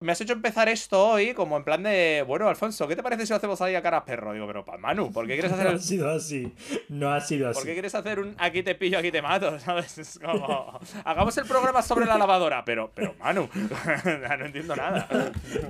Me has hecho empezar esto hoy como en plan de, bueno, Alfonso, ¿qué te parece si lo hacemos ahí a cara perro? Digo, pero Manu, ¿por qué quieres hacer No el- ha sido así. No ha sido ¿Por qué así. quieres hacer un aquí te pillo, aquí te mato? ¿Sabes? Es como. Hagamos el programa sobre la lavadora. Pero, pero, Manu, no entiendo nada.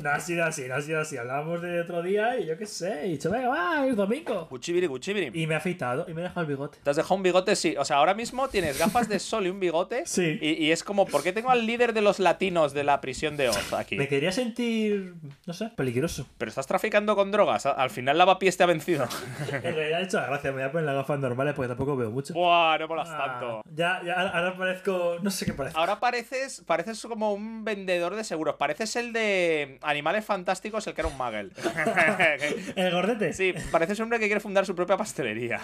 No ha sido así, no ha sido así. Hablábamos de otro día y yo qué sé. Y dicho, venga, va, es domingo. Cuchibiri, cuchibiri. Y me ha afeitado y me ha dejado el bigote. ¿Te has dejado un bigote? Sí. O sea, ahora mismo tienes gafas de sol y un bigote. Sí. Y, y es como, ¿por qué tengo al líder de los latinos de la prisión de Oz aquí? Me quería sentir, no sé, peligroso. Pero estás traficando con drogas. Al final Lavapiés te ha vencido. En realidad he hecho la gracia, me voy a poner las gafas normales porque tampoco veo mucho. Buah, no molas Ah, tanto. ya, ya, ahora parezco, no sé qué parezco. Ahora pareces, pareces como un vendedor de seguros. Pareces el de Animales Fantásticos, el que era un muggle. ¿El gordete? Sí, pareces un hombre que quiere fundar su propia pastelería.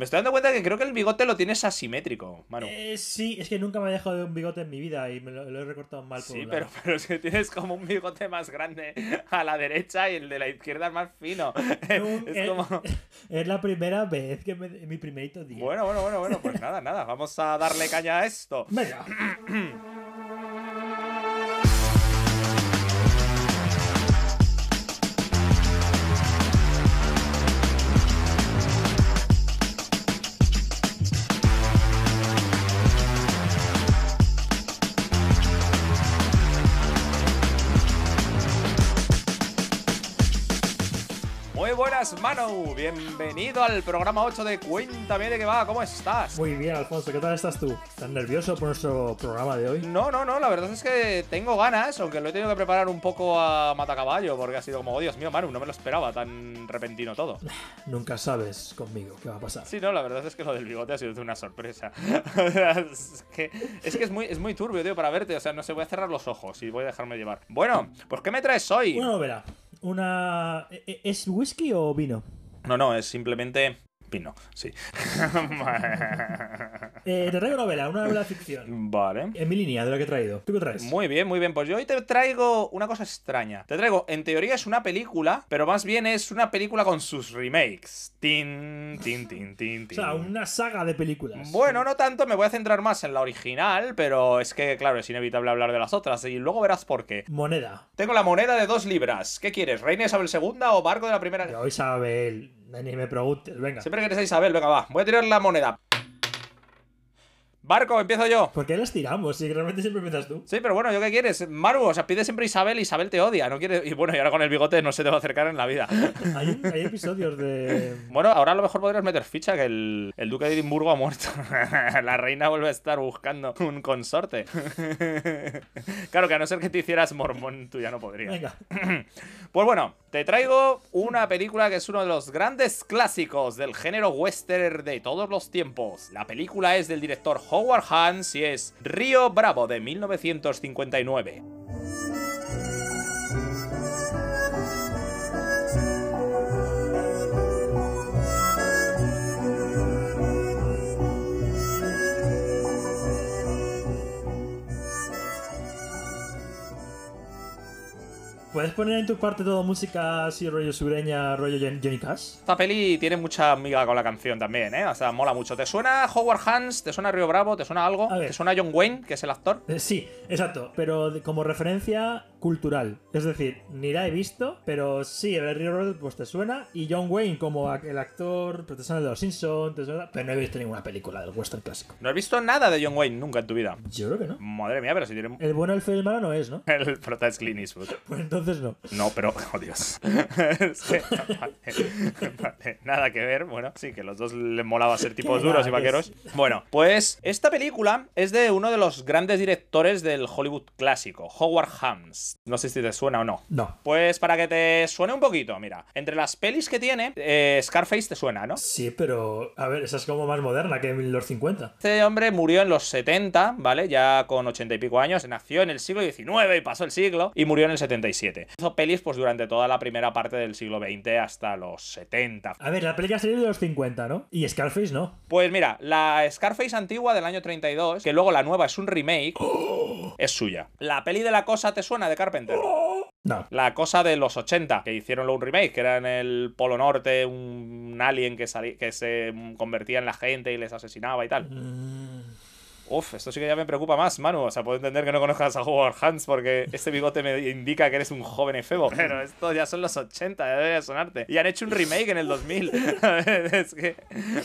Me estoy dando cuenta que creo que el bigote lo tienes asimétrico, Manu. Eh, sí, es que nunca me he dejado de un bigote en mi vida y me lo, lo he recortado mal por Sí, pero, pero es que tienes como un bigote más grande a la derecha y el de la izquierda es más fino. No, es eh, como... Es la primera vez que me, mi primerito día. Bueno, bueno, bueno, bueno, pues nada, nada, vamos a darle caña a esto. Venga. buenas, Manu. Bienvenido al programa 8 de Cuéntame de qué va, ¿cómo estás? Muy bien, Alfonso, ¿qué tal estás tú? ¿Estás nervioso por nuestro programa de hoy? No, no, no, la verdad es que tengo ganas, aunque lo he tenido que preparar un poco a matacaballo, porque ha sido como, oh, Dios mío, Manu, no me lo esperaba tan repentino todo. Nunca sabes conmigo qué va a pasar. Sí, no, la verdad es que lo del bigote ha sido una sorpresa. Es que es, que es, muy, es muy turbio, tío, para verte. O sea, no sé, voy a cerrar los ojos y voy a dejarme llevar. Bueno, pues ¿qué me traes hoy? Una novela. Una... ¿e- e- ¿Es whisky o vino? No, no, es simplemente pino, sí. Eh, te traigo novela, una novela de ficción. vale. En mi línea de lo que he traído. ¿Tú qué traes? Muy bien, muy bien. Pues yo hoy te traigo una cosa extraña. Te traigo, en teoría es una película, pero más bien es una película con sus remakes. Tin, tin, tin, tin, O tin. sea, una saga de películas. Bueno, no tanto, me voy a centrar más en la original, pero es que, claro, es inevitable hablar de las otras y luego verás por qué. Moneda. Tengo la moneda de dos libras. ¿Qué quieres? ¿Reina Isabel II o barco de la primera? Yo Isabel, ni me preguntes, venga. Siempre quieres a Isabel, venga, va. Voy a tirar la moneda. Barco, empiezo yo. ¿Por qué las tiramos? Si realmente siempre empiezas tú. Sí, pero bueno, ¿yo qué quieres? Maru, o sea, pide siempre Isabel, Isabel te odia, no quiere... Y bueno, y ahora con el bigote no se te va a acercar en la vida. Hay, hay episodios de. Bueno, ahora a lo mejor podrías meter ficha que el, el duque de Edimburgo ha muerto. la reina vuelve a estar buscando un consorte. claro que a no ser que te hicieras mormón, tú ya no podrías. Venga. Pues bueno, te traigo una película que es uno de los grandes clásicos del género western de todos los tiempos. La película es del director Howard Hans y es Río Bravo de 1959. ¿Puedes poner en tu parte todo música así, rollo sureña, rollo Johnny Cash? Esta peli tiene mucha amiga con la canción también, ¿eh? O sea, mola mucho. ¿Te suena Howard Hans? ¿Te suena Río Bravo? ¿Te suena algo? ¿Te suena John Wayne, que es el actor? Eh, sí, exacto, pero como referencia cultural. Es decir, ni la he visto, pero sí, el Río Road pues te suena. Y John Wayne como el actor, suena de los Simpsons, te suena... Pero no he visto ninguna película del western clásico. No has visto nada de John Wayne nunca en tu vida. Yo creo que no. Madre mía, pero si tiene... El bueno, el feo y el malo no es, ¿no? El prota es Clint Eastwood. Pues entonces no. No, pero, oh Dios. Es que, vale, vale, nada que ver. Bueno, sí, que los dos les molaba ser tipos duros y Que vaqueros. Bueno, pues esta película es de uno de los grandes directores del Hollywood clásico, Howard Hams. No sé si te suena o no. No. Pues para que te suene un poquito, mira, entre las pelis que tiene, eh, Scarface te suena, ¿no? Sí, pero a ver, esa es como más moderna que en los 50. Este hombre murió en los 70, ¿vale? Ya con 80 y pico años, nació en el siglo XIX y pasó el siglo, y murió en el 77. Hizo pelis pues durante toda la primera parte del siglo XX hasta los 70. A ver, la película sería de los 50, ¿no? Y Scarface no. Pues mira, la Scarface antigua del año 32, que luego la nueva es un remake, es suya. La peli de la cosa te suena de Carpenter. No. La cosa de los 80, que hicieron un remake, que era en el Polo Norte, un alien que, que se convertía en la gente y les asesinaba y tal. Mm, Uf, esto sí que ya me preocupa más, Manu. O sea, puedo entender que no conozcas a Howard Hans porque este bigote me indica que eres un joven efebo. Pero esto ya son los 80, ya debería sonarte. Y han hecho un remake en el 2000. es que.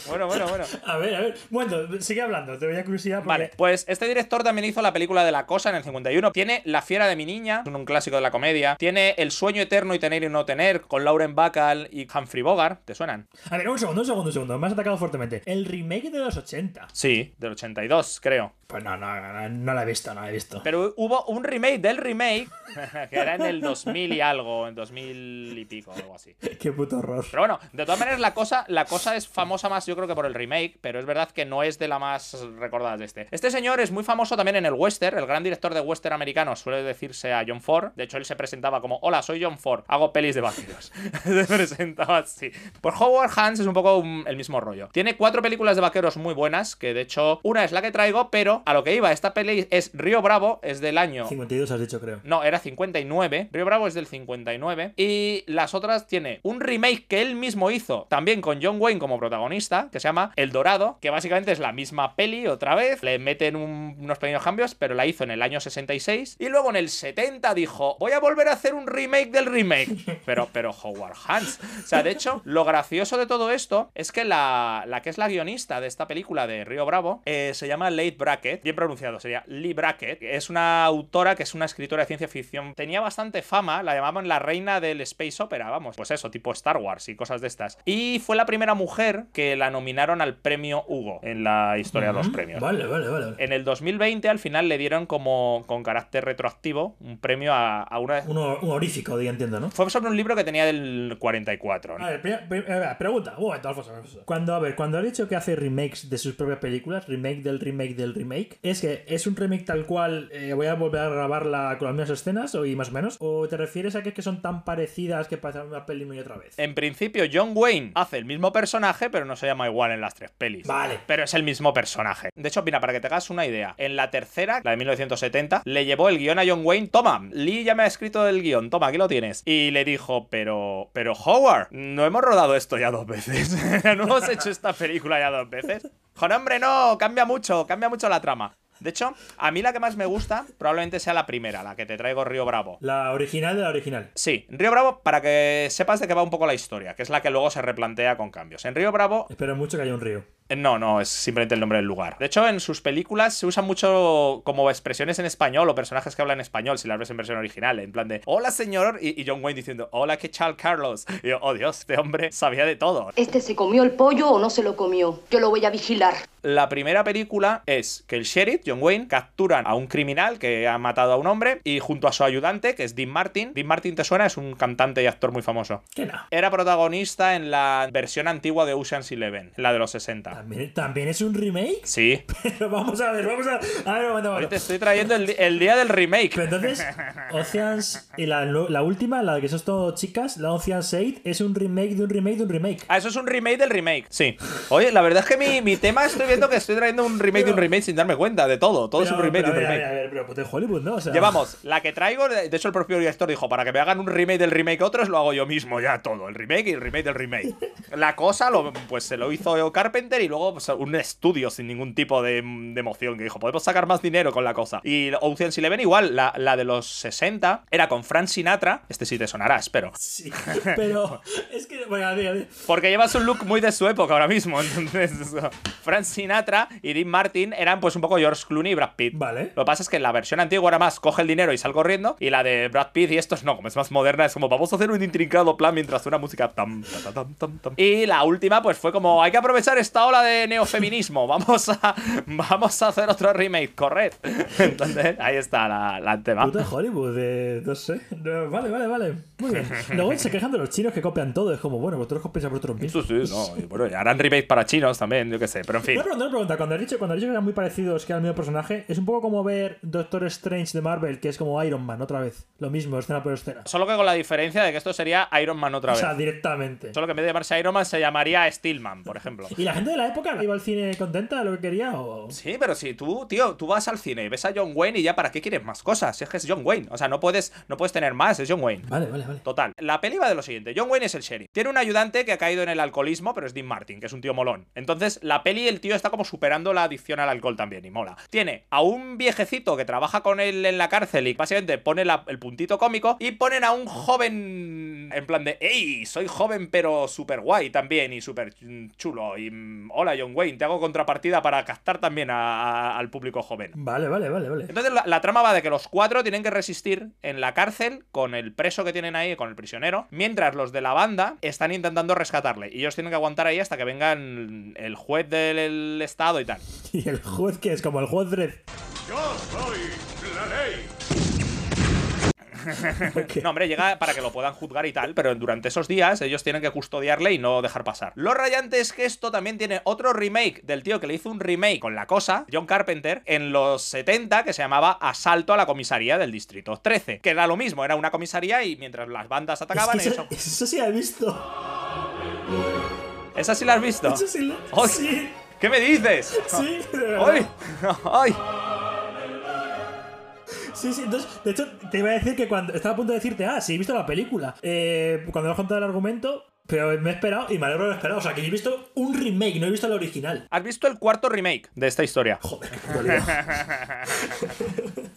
Bueno, bueno, bueno. A ver, a ver. Bueno, sigue hablando, te voy a curiosidad. Porque... Vale, pues este director también hizo la película de La Cosa en el 51. Tiene La Fiera de mi Niña, un clásico de la comedia. Tiene El Sueño Eterno y Tener y No Tener, con Lauren Bacall y Humphrey Bogart. ¿Te suenan? A ver, un segundo, un segundo, un segundo. Me has atacado fuertemente. El remake de los 80. Sí, del 82, creo. Pues no, no, no, no la he visto, no la he visto. Pero hubo un remake del remake que era en el 2000 y algo, en 2000 y pico, algo así. Qué puto horror. Pero bueno, de todas maneras, la cosa, la cosa es famosa más, yo creo que por el remake, pero es verdad que no es de la más recordada de este. Este señor es muy famoso también en el western, el gran director de western americano suele decirse a John Ford. De hecho, él se presentaba como: Hola, soy John Ford, hago pelis de vaqueros. se presentaba así. Por Howard Hans es un poco un, el mismo rollo. Tiene cuatro películas de vaqueros muy buenas, que de hecho, una es la que traigo, pero a lo que iba, esta peli es Río Bravo, es del año. 52 has dicho, creo. No, era 59. Río Bravo es del 59. Y las otras tiene un remake que él mismo hizo, también con John Wayne como protagonista, que se llama El Dorado, que básicamente es la misma peli otra vez. Le meten un- unos pequeños cambios, pero la hizo en el año 66. Y luego en el 70 dijo, voy a volver a hacer un remake del remake. Pero, pero Howard Hans. O sea, de hecho, lo gracioso de todo esto es que la, la que es la guionista de esta película de Río Bravo eh, se llama Late Brackett, bien pronunciado, sería Lee Brackett. Es una autora que es una escritora de ciencia ficción. Tenía bastante fama, la llamaban la reina del Space Opera, vamos, pues eso, tipo Star Wars y cosas de estas. Y fue la primera mujer que la nominaron al premio Hugo en la historia de los premios. Vale, vale, vale. En el 2020 al final le dieron como con carácter retroactivo un premio a, a una... Uno, un honorífico, entiendo, ¿no? Fue sobre un libro que tenía del 44. ¿no? Ver, a ver, pregunta, un momento, Alfonso, Alfonso. Cuando, a ver, cuando ha dicho que hace remakes de sus propias películas, remake del remake del remake, ¿es que es un remake tal cual, eh, voy a volver a grabarla con las mismas escenas, o y más o menos? ¿O te refieres a que es que son tan parecidas que parecen una peli y otra vez? En principio, John Wayne hace el mismo personaje, pero no se llama igual en las tres pelis. Vale. Pero es el mismo personaje. De hecho, mira, para que te hagas una idea, en la tercera, la de 1970, le llevó el guion a John Wayne. Toma, Lee ya me ha escrito el guion, toma, aquí lo tienes. Y le dijo, pero, pero Howard, no hemos rodado esto ya dos veces. no hemos hecho esta película ya dos veces. No, hombre, no, cambia mucho, cambia mucho la trama. De hecho, a mí la que más me gusta probablemente sea la primera, la que te traigo Río Bravo. La original de la original. Sí, Río Bravo, para que sepas de qué va un poco la historia, que es la que luego se replantea con cambios. En Río Bravo, Espero mucho que haya un río. Eh, no, no, es simplemente el nombre del lugar. De hecho, en sus películas se usan mucho como expresiones en español o personajes que hablan español, si las ves en versión original, en plan de, hola señor, y, y John Wayne diciendo, hola, ¿qué tal, Carlos? Y yo, oh Dios, este hombre sabía de todo. ¿Este se comió el pollo o no se lo comió? Yo lo voy a vigilar. La primera película es que el sheriff, John Wayne, capturan a un criminal que ha matado a un hombre y junto a su ayudante, que es Dean Martin. Dean Martin, ¿te suena? Es un cantante y actor muy famoso. Que no. Era protagonista en la versión antigua de Ocean's Eleven, la de los 60. ¿También, ¿También es un remake? Sí. Pero vamos a ver, vamos a, a ver, Hoy momento. te estoy trayendo el, el día del remake. Pero entonces, Oceans y la, la última, la que son todo chicas, la Oceans 8, es un remake de un remake de un remake. Ah, eso es un remake del remake. Sí. Oye, la verdad es que mi, mi tema estoy viendo que estoy trayendo un remake de un remake sin darme cuenta de todo. Todo es un Pero- remake de pero un remake. A ver, a ver, pero pues de Hollywood, ¿no? O sea, Llevamos la que traigo, de de hecho el propio director dijo, para que me hagan un remake del remake otros, lo hago yo mismo ya todo, el remake y el remake del remake. La cosa, lo, pues se lo hizo Carpenter y luego pues, un estudio sin ningún tipo de, de emoción que dijo, podemos sacar más dinero con la cosa. Y Ocean's Eleven igual, la, la de los 60 era con Frank Sinatra, este sí te sonará, espero. Sí, pero es que, bueno, a ver, a ver. Porque llevas un look muy de su época ahora mismo. Entonces, eso. Frank Sinatra y Dean Martin eran pues un poco George Clooney y Brad Pitt. Vale. Lo que pasa es que la versión antigua era más coge el dinero y sal corriendo. Y la de Brad Pitt y estos no, como es más moderna, es como vamos a hacer un intrincado plan mientras suena música. Tam, ta, ta, tam, tam, tam. Y la última, pues fue como hay que aprovechar esta ola de neofeminismo. Vamos a, vamos a hacer otro remake, corred. Entonces, ahí está la, la tema. Puta Hollywood, eh, no sé. No, vale, vale, vale. Muy bien. Luego se quejan de los chinos que copian todo. Es como, bueno, vosotros copiáis a vosotros mismos. Sí, sí, no. Y bueno, y harán remakes para chinos también, yo qué sé. Pero en fin. Una una pregunta. Cuando has dicho, cuando has dicho que eran muy parecidos, que eran el mismo personaje, es un poco como ver Doctor Strange de Marvel, que es como Iron Man otra vez. Lo mismo, escena por escena. Solo que con la diferencia de que esto sería Iron Man otra O vez. sea, directamente. Solo que en vez de llamarse Iron Man se llamaría Steelman, por ejemplo. Y la gente de la época iba al cine contenta de lo que quería o. Sí, pero si tú, tío, tú vas al cine y ves a John Wayne y ya para qué quieres más cosas. Es que es John Wayne. O sea, no puedes, no puedes tener más, es John Wayne. Vale, vale, vale. Total. La peli va de lo siguiente. John Wayne es el sheriff. Tiene un ayudante que ha caído en el alcoholismo, pero es Dean Martin, que es un tío molón. Entonces, la peli, el tío está como superando la adicción al alcohol también, y mola. Tiene a un viejecito que trabaja con él en la cárcel y básicamente pone la- el puntito cómico y ponen a un joven en plan de, ¡Ey! Soy joven pero súper guay también y súper chulo. Y mm, hola John Wayne, te hago contrapartida para captar también a- a- al público joven. Vale, vale, vale, vale. Entonces la, la trama va de que los cuatro tienen que resistir en la cárcel con el preso que tienen ahí, con el prisionero, mientras los de la banda están intentando rescatarle. Y ellos tienen que aguantar ahí hasta que vengan el juez del estado y tal. Y el juez que es como el juez. Yo soy. No, hombre, llega para que lo puedan juzgar y tal, pero durante esos días ellos tienen que custodiarle y no dejar pasar. Lo rayante es que esto también tiene otro remake del tío que le hizo un remake con la cosa, John Carpenter, en los 70 que se llamaba Asalto a la comisaría del Distrito 13, que era lo mismo, era una comisaría y mientras las bandas Es atacaban que ellos... eso, eso sí la he visto. ¿Esa sí la has visto? Eso sí la... ¡Ay! Sí, ¿Qué me dices? sí, verdad. ¡Ay! ¡Ay! Sí, sí, entonces, de hecho, te iba a decir que cuando estaba a punto de decirte, ah, sí, he visto la película. Eh, cuando me has contado el argumento, pero me he esperado y me alegro de haber esperado. O sea, que yo he visto un remake, no he visto el original. ¿Has visto el cuarto remake de esta historia? Joder, qué.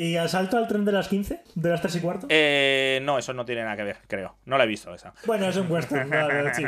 ¿Y asalto al tren de las 15? ¿De las 3 y cuarto? Eh, no, eso no tiene nada que ver, creo. No la he visto esa. Bueno, es un western, vale, vale, sí.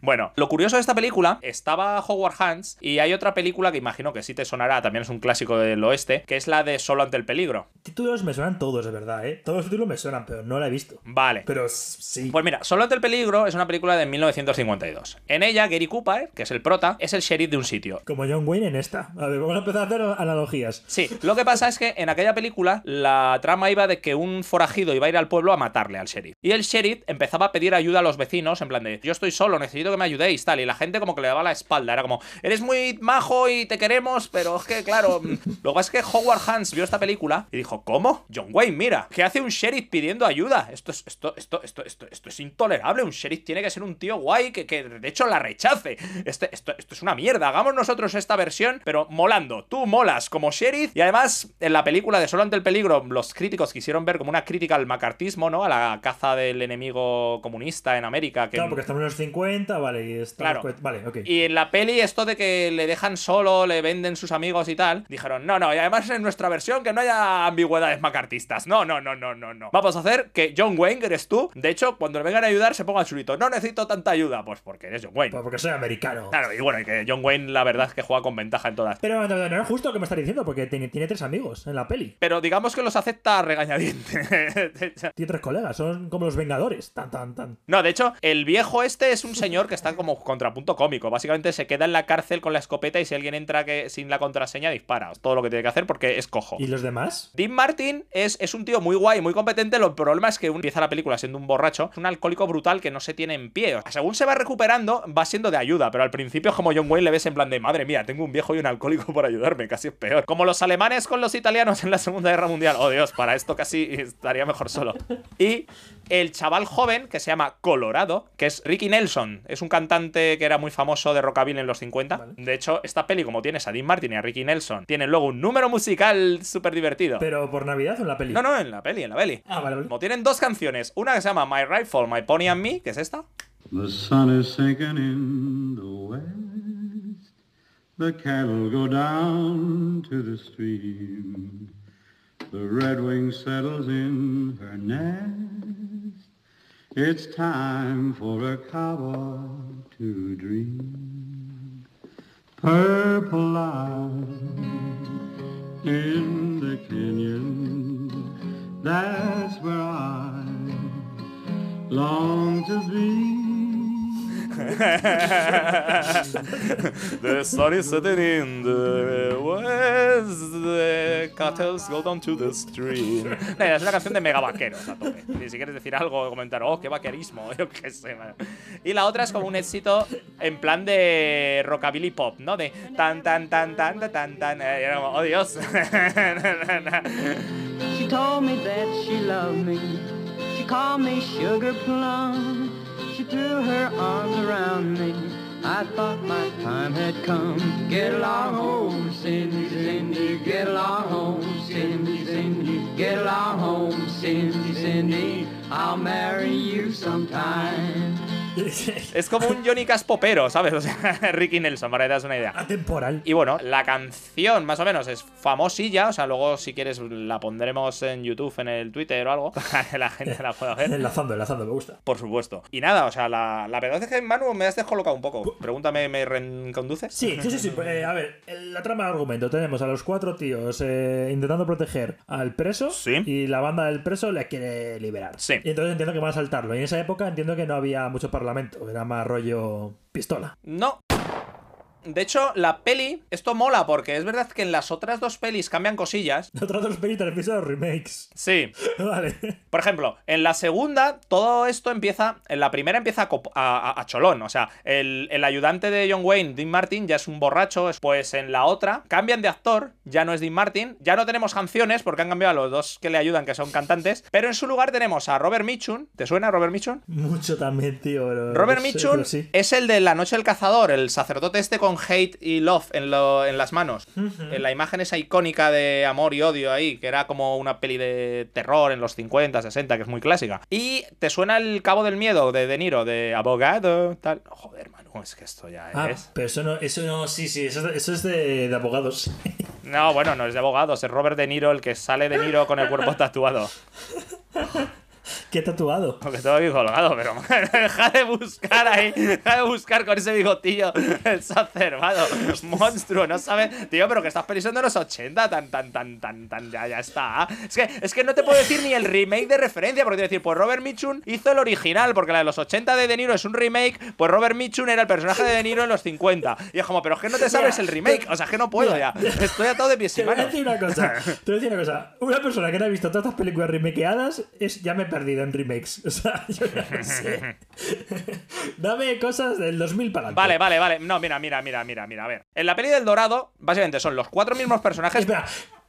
Bueno, lo curioso de esta película, estaba Howard Hans y hay otra película que imagino que sí te sonará, también es un clásico del oeste, que es la de Solo ante el peligro. Títulos me suenan todos, de verdad, ¿eh? Todos los títulos me suenan, pero no la he visto. Vale. Pero sí. Pues mira, Solo ante el peligro es una película de 1952. En ella, Gary Cooper, que es el prota, es el sheriff de un sitio. Como John Wayne en esta. A ver, vamos a empezar a hacer analogías. Sí, lo que pasa es que en aquella película la trama iba de que un forajido iba a ir al pueblo a matarle al sheriff. Y el sheriff empezaba a pedir ayuda a los vecinos, en plan de, yo estoy solo, necesito que me ayudéis, tal. Y la gente como que le daba la espalda, era como, eres muy majo y te queremos, pero es que, claro, lo que pasa es que Howard Hans vio esta película y dijo, ¿cómo? John Wayne, mira, ¿qué hace un sheriff pidiendo ayuda? Esto es, esto, esto, esto, esto, esto es intolerable. Un sheriff tiene que ser un tío guay que, que de hecho la rechace. Este, esto, esto es una mierda. Hagamos nosotros esta versión, pero molando. Tú molas como sheriff. Y además, en la película de Solo ante el peligro, los críticos quisieron ver como una crítica al macartismo, ¿no? A la caza del enemigo comunista en América. Que Claro, porque estamos en los 50, vale, y está Claro. Vale, ok. y en la peli, esto de que le dejan solo, le venden sus amigos y tal, dijeron, no, no, y además en nuestra versión que no haya ambigüedades macartistas. No, no, no, no, no, no. Vamos a hacer que John Wayne, que eres tú, de hecho, cuando le vengan a ayudar, se ponga el chulito. No necesito tanta ayuda. Pues porque eres John Wayne. Pues porque soy americano. Claro, y bueno, y que John Wayne, la verdad es que juega con ventaja en todas. Pero no, no, no es justo lo que me estás diciendo, porque tiene, tiene tres amigos en la peli. Pero digamos que los acepta a regañadientes. Tiene tres colegas, son como los Vengadores. Tan, tan, tan. No, de hecho, el viejo este es un señor que está como contrapunto cómico. Básicamente se queda en la cárcel con la escopeta y si alguien entra que, sin la contraseña, dispara. Todo lo que tiene que hacer porque es cojo. ¿Y los demás? Dean Martin es, es un tío muy guay, muy competente. Lo problema es que uno empieza la película siendo un borracho, es un alcohólico brutal que no se tiene en pie. O sea, según se va recuperando, va siendo de ayuda, pero al principio es como John Wayne le ves en plan de madre mía, tengo un viejo y un alcohólico por ayudarme, casi es peor. Como los alemanes con los italianos en la Segunda Guerra Mundial. Oh Dios, para esto casi estaría mejor solo. Y el chaval joven que se llama Colorado, que es Ricky Nelson, es un cantante que era muy famoso de rockabilly en los 50. Vale. De hecho, esta peli, como tienes a Dean Martin y a Ricky Nelson, tienen luego un número musical súper divertido. ¿Pero por Navidad o en la peli? No, no, en la peli, en la peli. Ah, vale, vale. Como tienen dos canciones, una que se llama My Rifle, My Pony and Me, que es esta. The sun is sinking in the west. The cattle go down to the stream. The redwing settles in her nest. It's time for a cowboy to dream. Purple light in the canyon. That's where I long to be. the sun is setting in the west, the cattle go down to the stream. No, es una canción de mega vaqueros a tope. Y si quieres decir algo, comentar, oh, qué vaquerismo, yo qué sé. man. Y la otra es como un éxito en plan de rockabilly pop, ¿no? De tan, tan, tan, tan, tan, tan, tan. eh, y era como, oh Dios. She told me that she loved me. She called me sugar plum. Threw her arms around me. I I thought my time had come. Get along home, Cindy, Cindy, get along home, Cindy, Cindy, get along home, Cindy, Cindy. I'll marry you sometime. Es como un Johnny Cash popero, ¿sabes? O sea, Ricky Nelson, para que te das una idea. Atemporal. Y bueno, la canción más o menos es famosilla, o sea, luego si quieres la pondremos en YouTube, en el Twitter o algo, la gente la pueda ver. Enlazando, enlazando, me gusta. Por supuesto. Y nada, o sea, la, la verdad es que Manu me has descolocado un poco. Pregúntame, ¿me reconduces? Sí, sí, sí, sí. Eh, a ver, la trama de argumento. Tenemos a los cuatro tíos eh, intentando proteger al preso Sí. y la banda del preso le quiere liberar. Sí. Y entonces entiendo que van a saltarlo. Y en esa época entiendo que no había mucho parlamento. Era más rollo pistola. No. De hecho, la peli, esto mola porque es verdad que en las otras dos pelis cambian cosillas. Otros dos pelis te refieres a los remakes. Sí. vale. Por ejemplo, en la segunda, todo esto empieza. En la primera empieza a, a- a- cholón. O sea, el, el ayudante de John Wayne, Dean Martin, ya es un borracho. Pues en la otra, cambian de actor. Ya no es Dean Martin. Ya no tenemos canciones porque han cambiado a los dos que le ayudan, que son cantantes. Pero en su lugar tenemos a Robert Mitchum. ¿Te suena Robert Mitchum? Mucho también, tío. pero- Robert no sé, Mitchum sí. es el de La Noche del Cazador, el sacerdote este con hate y love en, lo- en las manos. En la imagen esa icónica de amor y odio ahí, que era como una peli de terror en los 50, 60, que es muy clásica. Y te suena el Cabo del Miedo de De Niro, de abogado, tal. Joder, Manu, es que esto ya Ah, es. pero eso no, eso no, sí, sí, eso, eso es de, de abogados. No, bueno, no es de abogados, es Robert De Niro el que sale De Niro con el cuerpo tatuado. ¿Qué tatuado? Porque todo aquí colgado, pero deja de buscar ahí, deja de buscar con ese bigotillo exacerbado, monstruo, no sabes, tío, pero que estás pensando en los 80, tan, tan, tan, tan, tan, ya, ya está. Es que, es que no te puedo decir ni el remake de referencia, porque te voy a decir, pues Robert Mitchum hizo el original, porque la de los 80 de De Niro es un remake, pues Robert Mitchum era el personaje de De Niro en los 50. Y es como, pero es que no te sabes el remake, o sea, es que no puedo ya, estoy atado de pies y Te voy a decir una cosa. Te voy a decir una cosa. Una persona que no ha visto todas estas películas remakeadas es ya me perdido en remakes. O sea, yo no sé. Dame cosas del 2000 para adelante. Vale, vale, vale. No, mira, mira, mira, mira, mira. A ver. En la peli del Dorado, básicamente son los cuatro mismos personajes. Espera,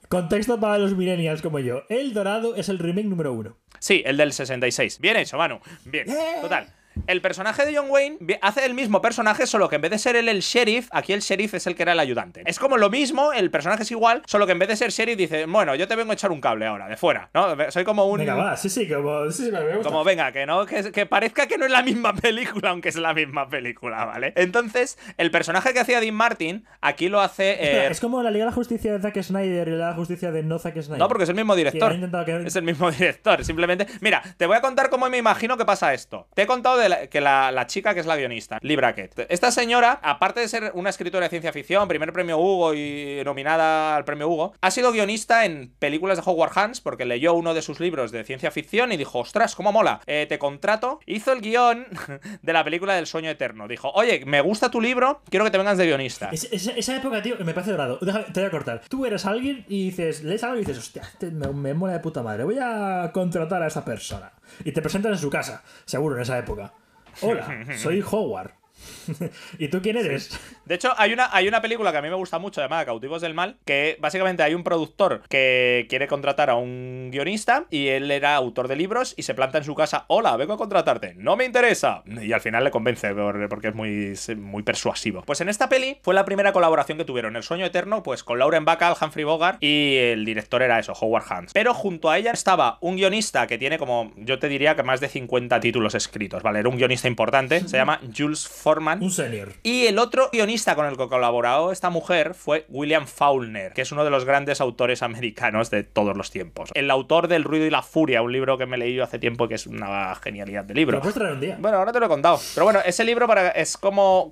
contexto para los millennials como yo. El Dorado es el remake número uno. Sí, el del 66. Bien hecho, Manu. Bien. Total. El personaje de John Wayne hace el mismo personaje, solo que en vez de ser él el sheriff, aquí el sheriff es el que era el ayudante. Es como lo mismo, el personaje es igual, solo que en vez de ser sheriff dice, bueno, yo te vengo a echar un cable ahora, de fuera, ¿no? Soy como un... Venga, va, sí, sí, como. Sí, sí, me gusta. Como venga, que no, que, que parezca que no es la misma película, aunque es la misma película, ¿vale? Entonces, el personaje que hacía Dean Martin, aquí lo hace. eh, es como la Liga de la Justicia de Zack Snyder y la Liga de la Justicia de no Zack Snyder. No, porque es el mismo director. Que- Es el mismo director. Simplemente. Mira, te voy a contar cómo me imagino que pasa esto. Te he contado de que la, chica que es la guionista, Lee Brackett. Esta señora, aparte de ser una escritora de ciencia ficción, primer premio Hugo y nominada al premio Hugo, ha sido guionista en películas de Howard Hans porque leyó uno de sus libros de ciencia ficción y dijo: Ostras, cómo mola. Eh, te contrato. Hizo el guion de la película del sueño eterno. Dijo: Oye, me gusta tu libro, quiero que te vengas de guionista. Es- esa, época, tío, me parece dorado. Te voy a cortar. Tú eres alguien y dices, lees algo y dices, hostia, este me, mola de puta madre. Voy a contratar a esa persona. Y te presentas en su casa, seguro, en esa época. Hola, soy Howard. ¿Y tú quién eres? De hecho, hay una, hay una película que a mí me gusta mucho llamada Cautivos del Mal, que básicamente hay un productor que quiere contratar a un guionista y él era autor de libros y se planta en su casa, hola, vengo a contratarte, no me interesa. Y al final le convence por- porque es muy, muy persuasivo. Pues en esta peli fue la primera colaboración que tuvieron, El Sueño Eterno, pues con Lauren Bacall, Humphrey Bogart y el director era eso, Howard Hans. Pero junto a ella estaba un guionista que tiene como, yo te diría que más de 50 títulos escritos, ¿vale? Era un guionista importante, se llama Jules Forman. Un senior. Y el otro guionista con el que colaboró esta mujer fue William Faulkner, que es uno de los grandes autores americanos de todos los tiempos. El autor del Ruido y la Furia, un libro que me leí yo hace tiempo que es una genialidad de Lo libro. puedes traer un día. Bueno, ahora te lo he contado. Pero bueno, ese libro para, es como.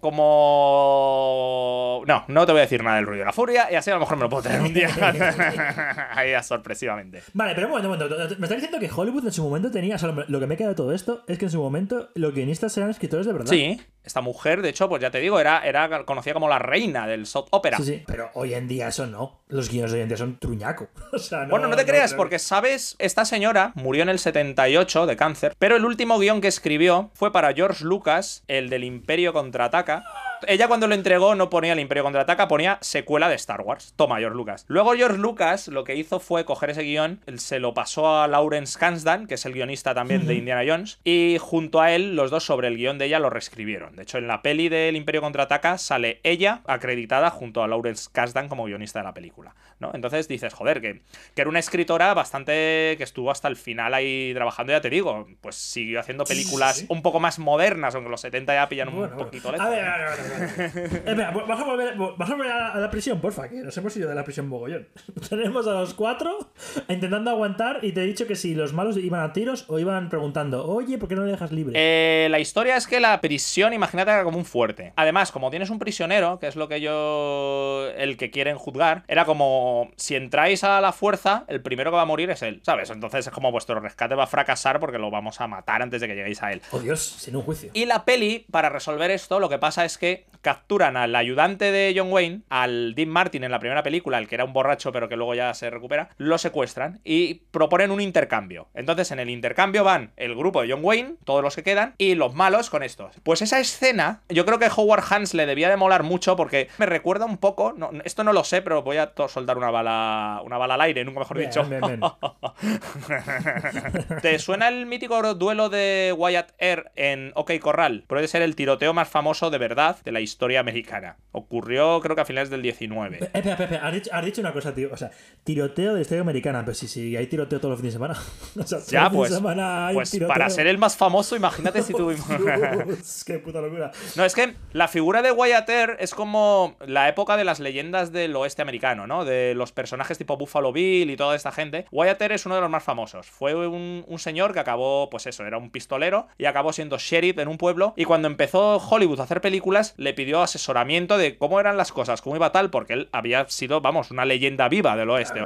como. No, no te voy a decir nada del ruido y la furia. Y así a lo mejor me lo puedo traer un día. Ahí sorpresivamente. Vale, pero un momento, un momento. Me estás diciendo que Hollywood en su momento tenía. O sea, lo que me queda de todo esto es que en su momento los guionistas eran escritores de verdad. Sí, esta mujer, de hecho, pues ya te digo, era, era conocida como la reina del soft opera. Sí, sí, pero hoy en día eso no. Los guiones de hoy en día son truñaco. O sea, no, Bueno, no te creas, creo- porque sabes, esta señora murió en el 78 de cáncer, pero el último guion que escribió fue para George Lucas, el del Imperio contraataca. Ella cuando lo entregó no ponía el Imperio contraataca, ponía secuela de Star Wars. Toma, George Lucas. Luego George Lucas lo que hizo fue coger ese guion, se lo pasó a Lawrence Kasdan, que es el guionista también de Indiana Jones, y junto a él los dos sobre el guion de ella lo reescribieron. De hecho, en la peli del Imperio contraataca sale ella acreditada junto a Lawrence Kasdan como guionista de la película. ¿no? Entonces dices, joder, que, que era una escritora bastante que estuvo hasta el final ahí trabajando, ya te digo, pues siguió haciendo películas sí. un poco más modernas, aunque los 70 ya pillan un poquito lejos. Ver, a ver, a ver, a ver. Espera, vamos a volver, vamos a, volver a, a la prisión, porfa, que nos hemos ido de la prisión mogollón. Tenemos a los cuatro intentando aguantar y te he dicho que si los malos iban a tiros o iban preguntando, oye, ¿por qué no le dejas libre? Eh, la historia es que la prisión, imagínate, era como un fuerte. Además, como tienes un prisionero, que es lo que yo. el que quieren juzgar, era como si entráis a la fuerza, el primero que va a morir es él, ¿sabes? Entonces es como vuestro rescate va a fracasar porque lo vamos a matar antes de que lleguéis a él. Oh Dios, sin un juicio. Y la peli, para resolver esto, lo que pasa es que capturan al ayudante de John Wayne, al Dean Martin en la primera película, el que era un borracho pero que luego ya se recupera, lo secuestran y proponen un intercambio. Entonces en el intercambio van el grupo de John Wayne, todos los que quedan, y los malos con estos. Pues esa escena, yo creo que Howard Hans le debía de molar mucho porque me recuerda un poco, no, esto no lo sé, pero voy a soltar una bala, una bala al aire, nunca mejor Bien, dicho. bien, bien. ¿Te suena el mítico duelo de Wyatt Earp en OK Corral? Puede ser el tiroteo más famoso de verdad de la historia americana. Ocurrió creo que a finales del 19. Eh, Espera, espera, espera, has dicho, has dicho una cosa, tío. O sea, tiroteo de la historia americana. Pero sí, sí, hay tiroteo todos los fines de semana. O sea, Ya, pues, de semana hay pues tiroteo. para ser el más famoso, imagínate si tuvimos... Dios, qué puta locura. No, es que la figura de Wyatt Earp es como la época de las leyendas del oeste americano, ¿no? De los personajes tipo Buffalo Bill y toda esta gente. Wyatt Earp es uno de los más famosos. Fue un, un señor que acabó, pues eso, era un pistolero y acabó siendo sheriff en un pueblo. Y cuando empezó Hollywood a hacer películas, le pidió asesoramiento de cómo eran las cosas, cómo iba tal, porque él había sido, vamos, una leyenda viva del oeste.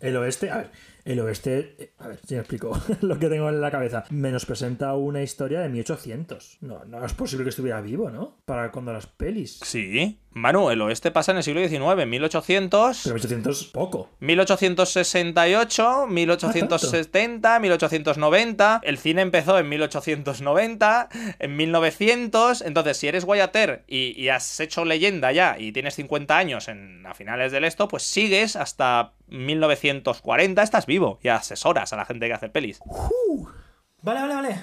El oeste, a ver, el oeste, eh, a ver, si me explico lo que tengo en la cabeza. Menos presenta una historia de 1800. No, no es posible que estuviera vivo, ¿no? Para cuando las pelis. Sí. Manu, el oeste pasa en el siglo XIX, en 1800. Pero 1800 poco. 1868, 1870, 1890. El cine empezó en 1890, en 1900. Entonces, si eres Earp y, y has hecho leyenda ya y tienes 50 años en, a finales del esto, pues sigues hasta 1940, estás vivo y asesoras a la gente que hace pelis. Vale, vale, vale.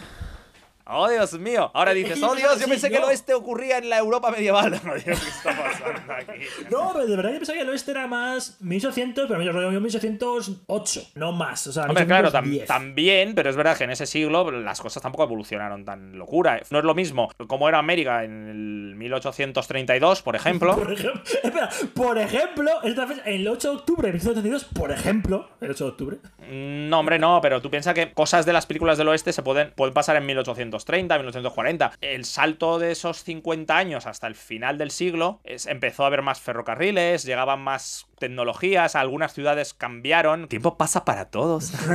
¡Oh, Dios mío! Ahora dices, ¡oh, Dios! Yo pensé que el oeste ocurría en la Europa medieval. No, Dios, ¿qué está pasando aquí? No, pero de verdad que pensaba que el oeste era más 1800, pero yo rollo 1808, no más. O sea, Hombre, claro, tam- 1810. también, pero es verdad que en ese siglo las cosas tampoco evolucionaron tan locura. No es lo mismo como era América en el 1832, por ejemplo. Por ejemplo, espera, por ejemplo, esta fecha, el 8 de octubre de 1932, por ejemplo, el 8 de octubre. No, hombre, no, pero tú piensas que cosas de las películas del oeste se pueden, pueden pasar en 1830, 1840. El salto de esos 50 años hasta el final del siglo es- empezó a haber más ferrocarriles, llegaban más tecnologías, algunas ciudades cambiaron. El tiempo pasa para todos.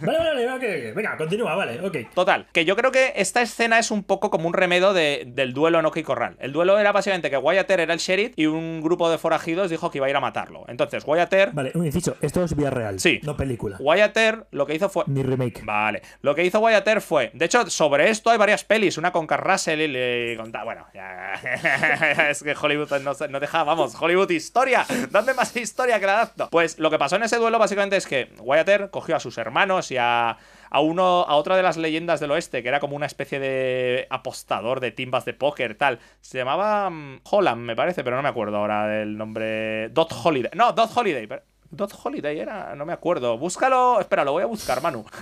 Vale, vale, vale, venga, continúa, vale, ok. Total, que yo creo que esta escena es un poco como un remedo de- del duelo en OK Corral. El duelo era básicamente que Wyatt Earp era el sheriff y un grupo de forajidos dijo que iba a ir a matarlo. Entonces, Wyatt Earp, Vale, un inciso, esto es vida real, Sí. no película, Wyatt Earp lo que hizo fue... ni remake. Vale, lo que hizo Wyatt Earp fue... De hecho, sobre esto hay varias pelis, una con Carl Russell y le conta- Bueno, ya... es que Hollywood no, no deja, vamos, Hollywood historia. Dame más historia que la adapto. Pues lo que pasó en ese duelo básicamente es que Wyatt cogió a sus hermanos y a... A, uno, a otra de las leyendas del oeste, que era como una especie de apostador de timbas de póker, tal. Se llamaba mm, Holland, me parece, pero no me acuerdo ahora del nombre. Dot Holiday. No, Dot Holiday. pero- Dot Holiday era, no me acuerdo. Búscalo. Espera, lo voy a buscar, Manu.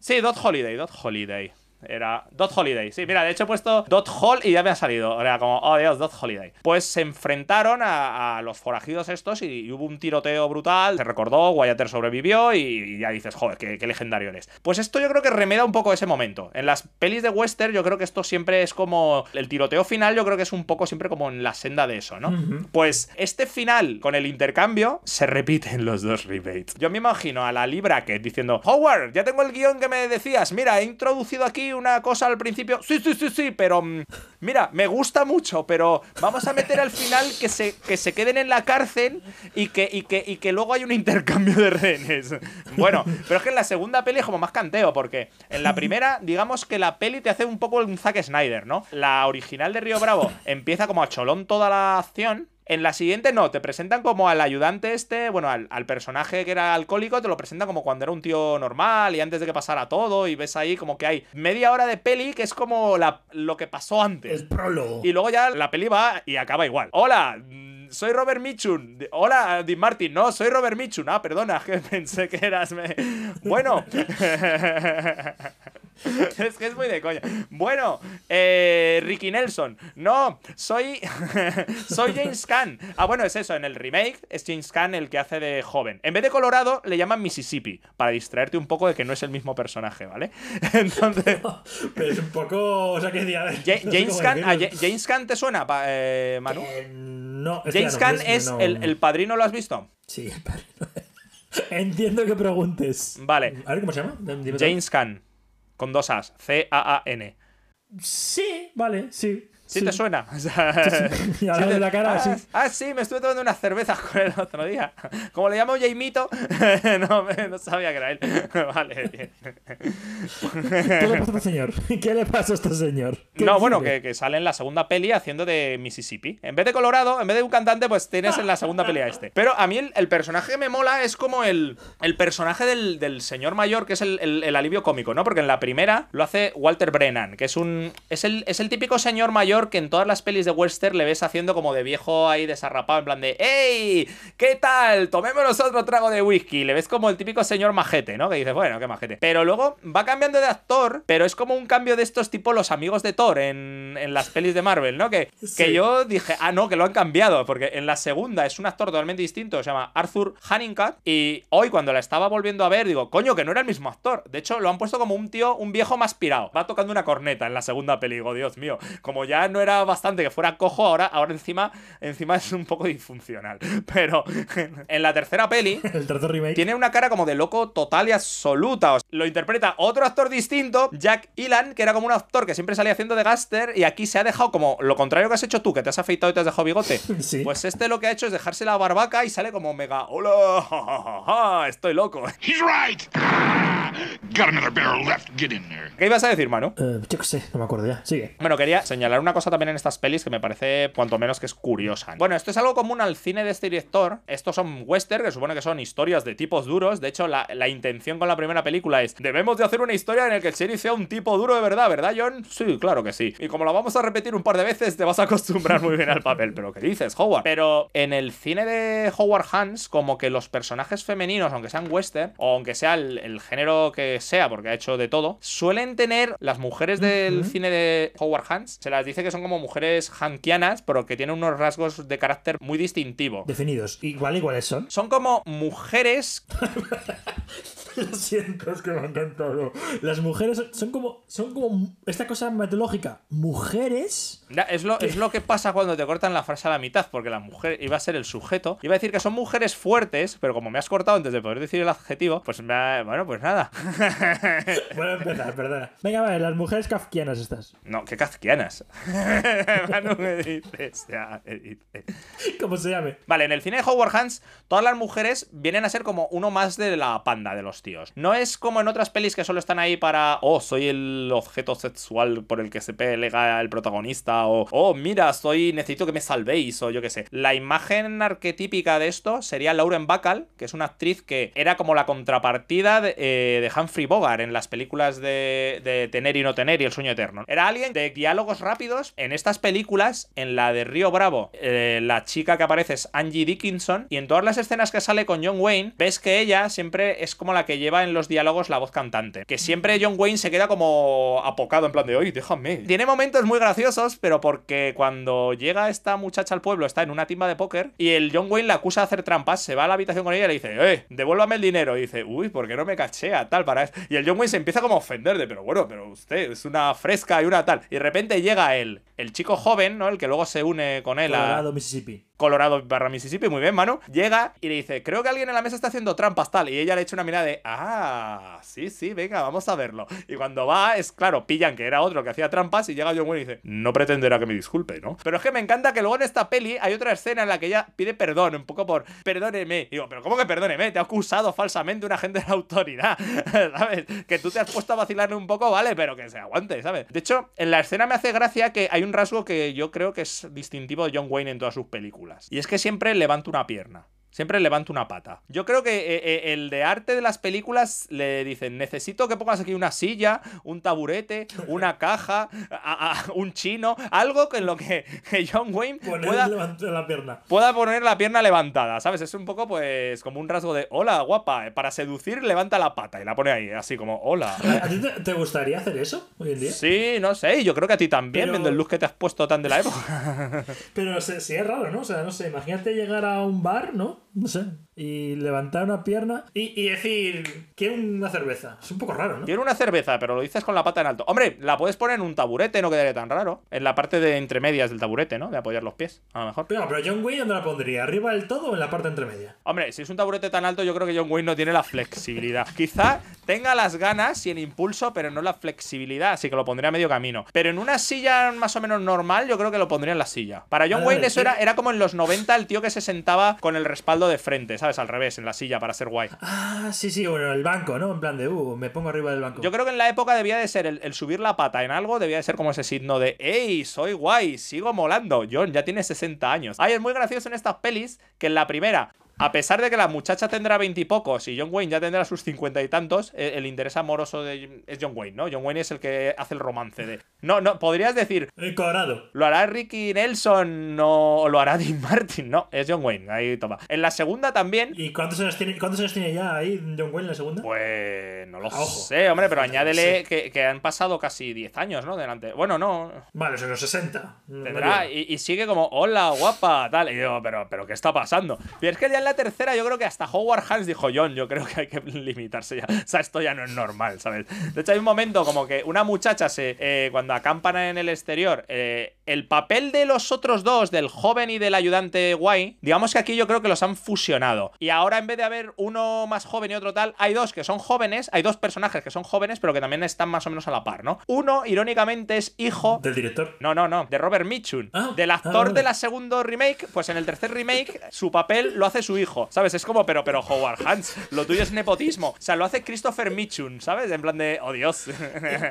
Sí, Dot Holiday, Dot Holiday. Era Dot Holiday. Sí, mira, de hecho he puesto Dot Hall y ya me ha salido. Era como, oh Dios, Dot Holiday. Pues se enfrentaron a, a los forajidos estos y, y hubo un tiroteo brutal. Se recordó, Wyatt Earp sobrevivió y, y ya dices, joder, qué, qué legendario eres. Pues esto yo creo que remeda un poco ese momento. En las pelis de western yo creo que esto siempre es como... El tiroteo final yo creo que es un poco siempre como en la senda de eso, ¿no? Pues este final con el intercambio se repite en los dos rebates. Yo me imagino a la Lee Brackett diciendo, Howard, ya tengo el guion que me decías. Mira, he introducido aquí una cosa al principio. Sí, sí, sí, sí, pero mm, mira, me gusta mucho, pero vamos a meter al final que se, que se queden en la cárcel y que, y, que, y que luego hay un intercambio de rehenes. Bueno, pero es que en la segunda peli es como más canteo, porque en la primera, digamos que la peli te hace un poco un Zack Snyder, ¿no? La original de Río Bravo empieza como a cholón toda la acción. En la siguiente no, te presentan como al ayudante este, bueno, al, al personaje que era alcohólico, te lo presentan como cuando era un tío normal y antes de que pasara todo, y ves ahí como que hay media hora de peli que es como la, lo que pasó antes. El prólogo. Y luego ya la peli va y acaba igual. Hola, soy Robert Mitchum. Di- Hola, Dean Martin. No, soy Robert Mitchum. Ah, perdona, que pensé que eras. me- Bueno. es que es muy de coña. Bueno, eh, Ricky Nelson. No, soy. soy James Caan. Ah, bueno, es eso. En el remake es James Caan el que hace de joven. En vez de Colorado, le llaman Mississippi. Para distraerte un poco de que no es el mismo personaje, ¿vale? Entonces. Pero es un poco. O sea, que James Caan, ah, James Caan te suena, pa- eh, Manu. Eh, no, es James Caan es no- el, el padrino, ¿lo has visto? Sí, el padrino. Entiendo que preguntes. Vale. A ver, ¿cómo se llama? Dime. James Caan. Con dos As. C-A-A-N. Sí, vale, sí. ¿Sí, te suena? O sea, Y ahora sí te- de la cara, ah, sí. Ah, sí, me estuve tomando unas cervezas con él el otro día. Como le llamo Jaimito, no, no sabía que era él. Vale, bien. ¿Qué le pasa a este señor? ¿Qué le pasa a este señor? ¿Qué No, bueno, que, que sale en la segunda peli haciendo de Mississippi. En vez de Colorado, en vez de un cantante, pues tienes en la segunda peli a este. Pero a mí el, el personaje que me mola es como el, el personaje del, del señor mayor, que es el, el- el alivio cómico, ¿no? Porque en la primera lo hace Walter Brennan, que es un. Es el, es el típico señor mayor que en todas las pelis de western le ves haciendo como de viejo ahí desarrapado, en plan de ¡Ey! ¿Qué tal? Tomémonos otro trago de whisky. Le ves como el típico señor majete, ¿no? Que dices, bueno, qué majete. Pero luego va cambiando de actor, pero es como un cambio de estos tipo los amigos de Thor en, en las pelis de Marvel, ¿no? Que, que yo dije, ah, no, que lo han cambiado, porque en la segunda es un actor totalmente distinto, se llama Arthur Honeycutt, y hoy cuando la estaba volviendo a ver, digo, coño, que no era el mismo actor. De hecho, lo han puesto como un tío, un viejo más pirado. Va tocando una corneta en la segunda peli, digo, Dios mío, como ya no era bastante que fuera cojo, ahora, ahora encima, encima es un poco disfuncional. Pero en la tercera peli, El tercer remake. tiene una cara como de loco total y absoluta. O sea, lo interpreta otro actor distinto, Jack Elan, que era como un actor que siempre salía haciendo de Gaster y aquí se ha dejado como lo contrario que has hecho tú, que te has afeitado y te has dejado bigote. Sí. Pues este lo que ha hecho es dejarse la barbaca y sale como mega, hola, ja, ja, ja, ja, estoy loco. He's right. Got another barrel left. Get in there. ¿Qué ibas a decir, Manu? Eh, yo qué sé, no me acuerdo ya. Sigue. Bueno, quería señalar una cosa también en estas pelis que me parece cuanto menos que es curiosa. Bueno, esto es algo común al cine de este director. Estos son western, que supone que son historias de tipos duros. De hecho, la, la intención con la primera película es debemos de hacer una historia en la que el sheriff sea un tipo duro de verdad, ¿verdad, John? Sí, claro que sí. Y como la vamos a repetir un par de veces, te vas a acostumbrar muy bien al papel. Pero ¿qué dices, Howard? Pero en el cine de Howard Hans, como que los personajes femeninos, aunque sean western, o aunque sea el, el género que sea, porque ha hecho de todo, suelen tener las mujeres del cine de Howard Hans, se las dice que son como mujeres hankianas, pero que tienen unos rasgos de carácter muy distintivo. Definidos. Igual, iguales son. Son como mujeres Lo siento, es que me ha encantado. Las mujeres son, como. Son como. Esta cosa mitológica. Mujeres. Ya, Es lo, es lo que pasa cuando te cortan la frase a la mitad, porque la mujer iba a ser el sujeto. Iba a decir que son mujeres fuertes, pero como me has cortado antes de poder decir el adjetivo, pues me ha- bueno, pues nada. Bueno, empezar, perdona. Venga, vale, las mujeres kafkianas estas. No, qué kafkianas. Manu me dices, ya me dices. ¿Cómo se llame? Vale, en el cine de Howard Hans, todas las mujeres vienen a ser como uno más de la panda de los tíos. No es como en otras pelis que solo están ahí para, oh, soy el objeto sexual por el que se pelega el protagonista, o, oh, mira, soy, necesito que me salvéis, o yo qué sé. La imagen arquetípica de esto sería Lauren Bacall, que es una actriz que era como la contrapartida de, eh, de Humphrey Bogart en las películas de, de Tener y no tener y El sueño eterno. Era alguien de diálogos rápidos en estas películas, en la de Río Bravo, eh, la chica que aparece es Angie Dickinson, y en todas las escenas que sale con John Wayne, ves que ella siempre es como la que lleva en los diálogos la voz cantante. Que siempre John Wayne se queda como apocado, en plan de, oye, déjame. Tiene momentos muy graciosos, pero porque cuando llega esta muchacha al pueblo, está en una timba de póker, y el John Wayne la acusa de hacer trampas, se va a la habitación con ella y le dice, eh, devuélvame el dinero. Y dice, uy, ¿por qué no me cachea? Tal, para Y el John Wayne se empieza como a ofender de, pero bueno, pero usted es una fresca y una tal. Y de repente llega él, el chico joven, ¿no? El que luego se une con él a Colorado, Mississippi. Colorado barra Mississippi, muy bien, Manu. Llega y le dice, creo que alguien en la mesa está haciendo trampas, tal. Y ella le echa una mirada de, ah, sí, sí, venga, vamos a verlo. Y cuando va, es claro, pillan que era otro que hacía trampas y llega John Wayne y dice, no pretenderá que me disculpe, ¿no? Pero es que me encanta que luego en esta peli hay otra escena en la que ella pide perdón, un poco por, perdóneme. Y digo, pero ¿cómo que perdóneme? Te ha acusado falsamente un agente de la autoridad, ¿sabes? Que tú te has puesto a vacilarle un poco, vale, pero que se aguante, ¿sabes? De hecho, en la escena me hace gracia que hay un rasgo que yo creo que es distintivo de John Wayne en todas sus películas. Y es que siempre levanta una pierna. Siempre levanta una pata. Yo creo que eh, eh, el de arte de las películas le dicen, necesito que pongas aquí una silla, un taburete, una caja, a- a- un chino, algo en lo que, John Wayne pueda, la pierna. pueda poner la pierna levantada, ¿sabes? Es un poco pues como un rasgo de, hola, guapa, eh, para seducir levanta la pata y la pone ahí, así como, hola. ¿A ti te, gustaría hacer eso hoy en día? Sí, no sé, yo creo que a ti también, Pero- viendo el look que te has puesto tan de la época. Pero sí es raro, ¿no? O sea, no sé, imagínate llegar a un bar, ¿no? No sé. Y levantar una pierna y, y decir, quiero una cerveza. Es un poco raro, ¿no? Quiero una cerveza, pero lo dices con la pata en alto. Hombre, la puedes poner en un taburete, no quedaría tan raro. En la parte de entre medias del taburete, ¿no? De apoyar los pies, a lo mejor. Pero, pero John Wayne, ¿dónde la pondría? ¿Arriba del todo o en la parte intermedia? Hombre, si es un taburete tan alto, yo creo que John Wayne no tiene la flexibilidad. Quizá tenga las ganas y el impulso, pero no la flexibilidad, así que lo pondría a medio camino. Pero en una silla más o menos normal, yo creo que lo pondría en la silla. Para John Wayne eso era, era como en los 90 el tío que se sentaba con el respaldo de frente, ¿sabes? Al revés, en la silla para ser guay. Ah, sí, sí, bueno, el banco, ¿no? En plan de, uh, me pongo arriba del banco. Yo creo que en la época debía de ser el, el subir la pata en algo, debía de ser como ese signo de ¡Ey, soy guay! Sigo molando. John ya tiene 60 años. Ay, es muy gracioso en estas pelis que en la primera. A pesar de que la muchacha tendrá veintipocos y, John Wayne ya tendrá sus cincuenta y tantos, eh, el interés amoroso de es John Wayne, ¿no? John Wayne es el que hace el romance de. No, no, podrías decir, El Colorado. ¿Lo hará Ricky Nelson o lo hará Dean Martin? No, es John Wayne. Ahí toma. En la segunda también. ¿Y cuántos años tiene, cuántos años tiene ya ahí John Wayne en la segunda? Pues no lo Ah, ojo. sé, hombre, pero añádele que, que han pasado casi 10 años, ¿no? Delante. Bueno, no. Vale, son los 60. No Tendrá, y, y sigue como, hola, guapa, tal. Y yo, pero, pero, ¿qué está pasando? Y es que ya en la tercera, yo creo que hasta Howard Hans dijo, John, yo creo que hay que limitarse ya. O sea, esto ya no es normal, ¿sabes? De hecho, hay un momento como que una muchacha se. eh, cuando acampan en el exterior, eh, el papel de los otros dos, del joven y del ayudante guay, digamos que aquí yo creo que los han fusionado. Y ahora, en vez de haber uno más joven y otro tal, hay dos que son jóvenes, hay dos personajes que son jóvenes, pero que también están más o menos a la par, ¿no? Uno, irónicamente, es hijo Del director. no, no, no, de Robert Mitchum. Ah, del actor ah, de la segundo remake, pues en el tercer remake su papel lo hace su hijo, ¿sabes? Es como, pero, pero Howard Hans, lo tuyo es nepotismo. O sea, lo hace Christopher Mitchum, ¿sabes? En plan de, oh Dios.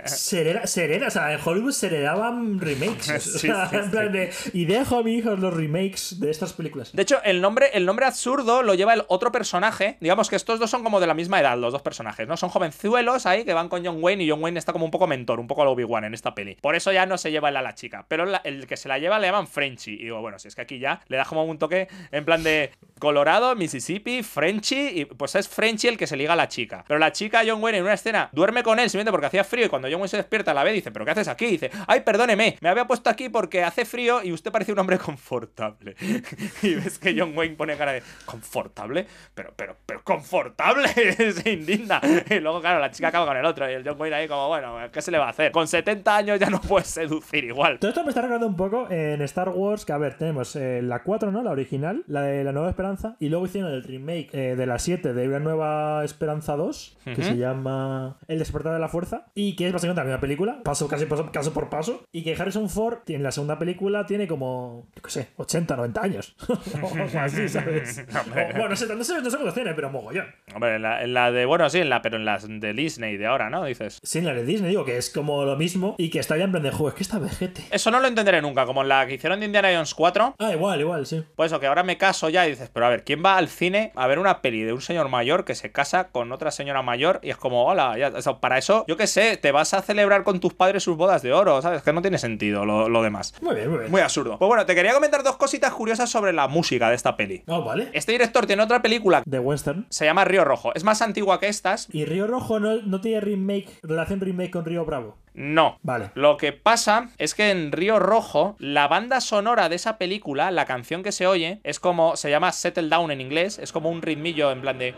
Se hereda, se hereda, o sea, en Hollywood se heredaban remakes. o sea, sí, en plan de, y dejo a mi hijo los remakes de estas películas. De hecho, el nombre, el nombre absurdo lo lleva el otro personaje. Digamos que estos dos son como de la misma edad, los dos personajes, ¿no? Son jovenzuelos ahí que van con John Wayne y John Wayne está como un poco mentor, un poco al Obi-Wan en esta peli. Por eso ya no se lleva el a la chica. Pero la- el que se la lleva le llaman Frenchy. Y digo, bueno, si es que aquí ya le da como un toque en plan de Colorado, Mississippi, Frenchy. Y pues es Frenchy el que se liga a la chica. Pero la chica, John Wayne, en una escena, duerme con él simplemente porque hacía frío. Y cuando John Wayne se despierta, la ve y dice, ¿pero qué haces aquí? Y dice, ay, perdóneme, me había puesto aquí porque hace frío y usted parece un hombre confortable. y ves que John Wayne pone cara de, ¿confortable? Pero, pero, pero, ¿confortable? se indigna. Y luego, claro, la chica acaba con el otro. Y el John Wayne ahí como, bueno, ¿qué se le va a hacer? Con 70 años ya no puedes seducir igual. Todo esto me está recordando un poco en Star Wars, que a ver, tenemos eh, la 4, ¿no? La original, la de la Nueva Esperanza, y luego hicieron el remake eh, de la 7 de una Nueva Esperanza 2, que se llama El despertar de la fuerza, y que es básicamente la misma película, paso casi paso, caso por paso, y que Harrison Ford en la segunda película tiene como, yo qué sé, 80, 90 años. o así, ¿sabes? O, bueno, no sé, no sé, no sé cuántos tiene, pero mogollón. Hombre, en la, en la de, bueno, sí, en la, pero en las de Disney de ahora, ¿no? Dices. Sí, en la de Disney, digo que es como lo mismo, y que está ya en plan de juego, es que está vejete. Eso no lo entenderé nunca, como en la que hicieron de Indiana Jones 4. Ah, igual, igual, sí. Pues eso, que ahora me caso ya y dices, pero a ver, ¿quién va al cine a ver una peli de un señor mayor que se casa con otra señora mayor y es como, hola, ya, para eso, yo qué sé, te vas a celebrar con tus padres sus bodas de oro, ¿sabes? Que no tiene sentido lo, lo demás. Muy bien, muy bien. Muy absurdo. Pues bueno, te quería comentar dos cositas curiosas sobre la música de esta peli. Ah, vale. Este director tiene otra película, De Western. se llama Río Rojo. Es más antigua que estas. ¿Y Río Rojo no, no tiene remake, relación remake con Río Bravo? No. Vale. Lo que pasa es que en Río Rojo, la banda sonora de esa película, la canción que se oye, es como, se llama Settle Down en inglés, es como un ritmillo en plan de...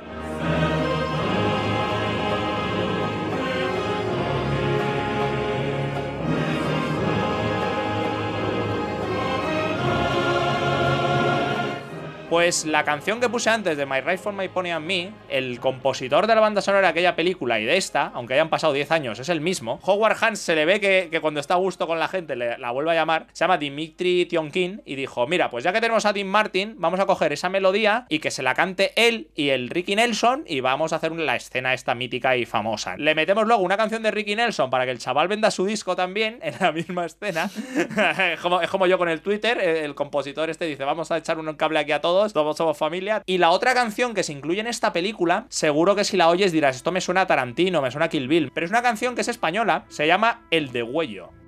Pues la canción que puse antes de My Right for My Pony and Me, el compositor de la banda sonora de aquella película y de esta, aunque hayan pasado 10 años, es el mismo. Howard Hans se le ve que, cuando está a gusto con la gente le, la vuelve a llamar. Se llama Dimitri Tionkin y dijo: Mira, pues ya que tenemos a Tim Martin, vamos a coger esa melodía y que se la cante él y el Ricky Nelson y vamos a hacer la escena esta mítica y famosa. Le metemos luego una canción de Ricky Nelson para que el chaval venda su disco también en la misma escena. es, como, es como yo con el Twitter, el compositor este dice: Vamos a echar un cable aquí a todos, todos somos familia. Y la otra canción que se incluye en esta película, seguro que si la oyes dirás: Esto me suena a Tarantino, me suena a Kill Bill. Pero es una canción que es española, se llama El Degüello.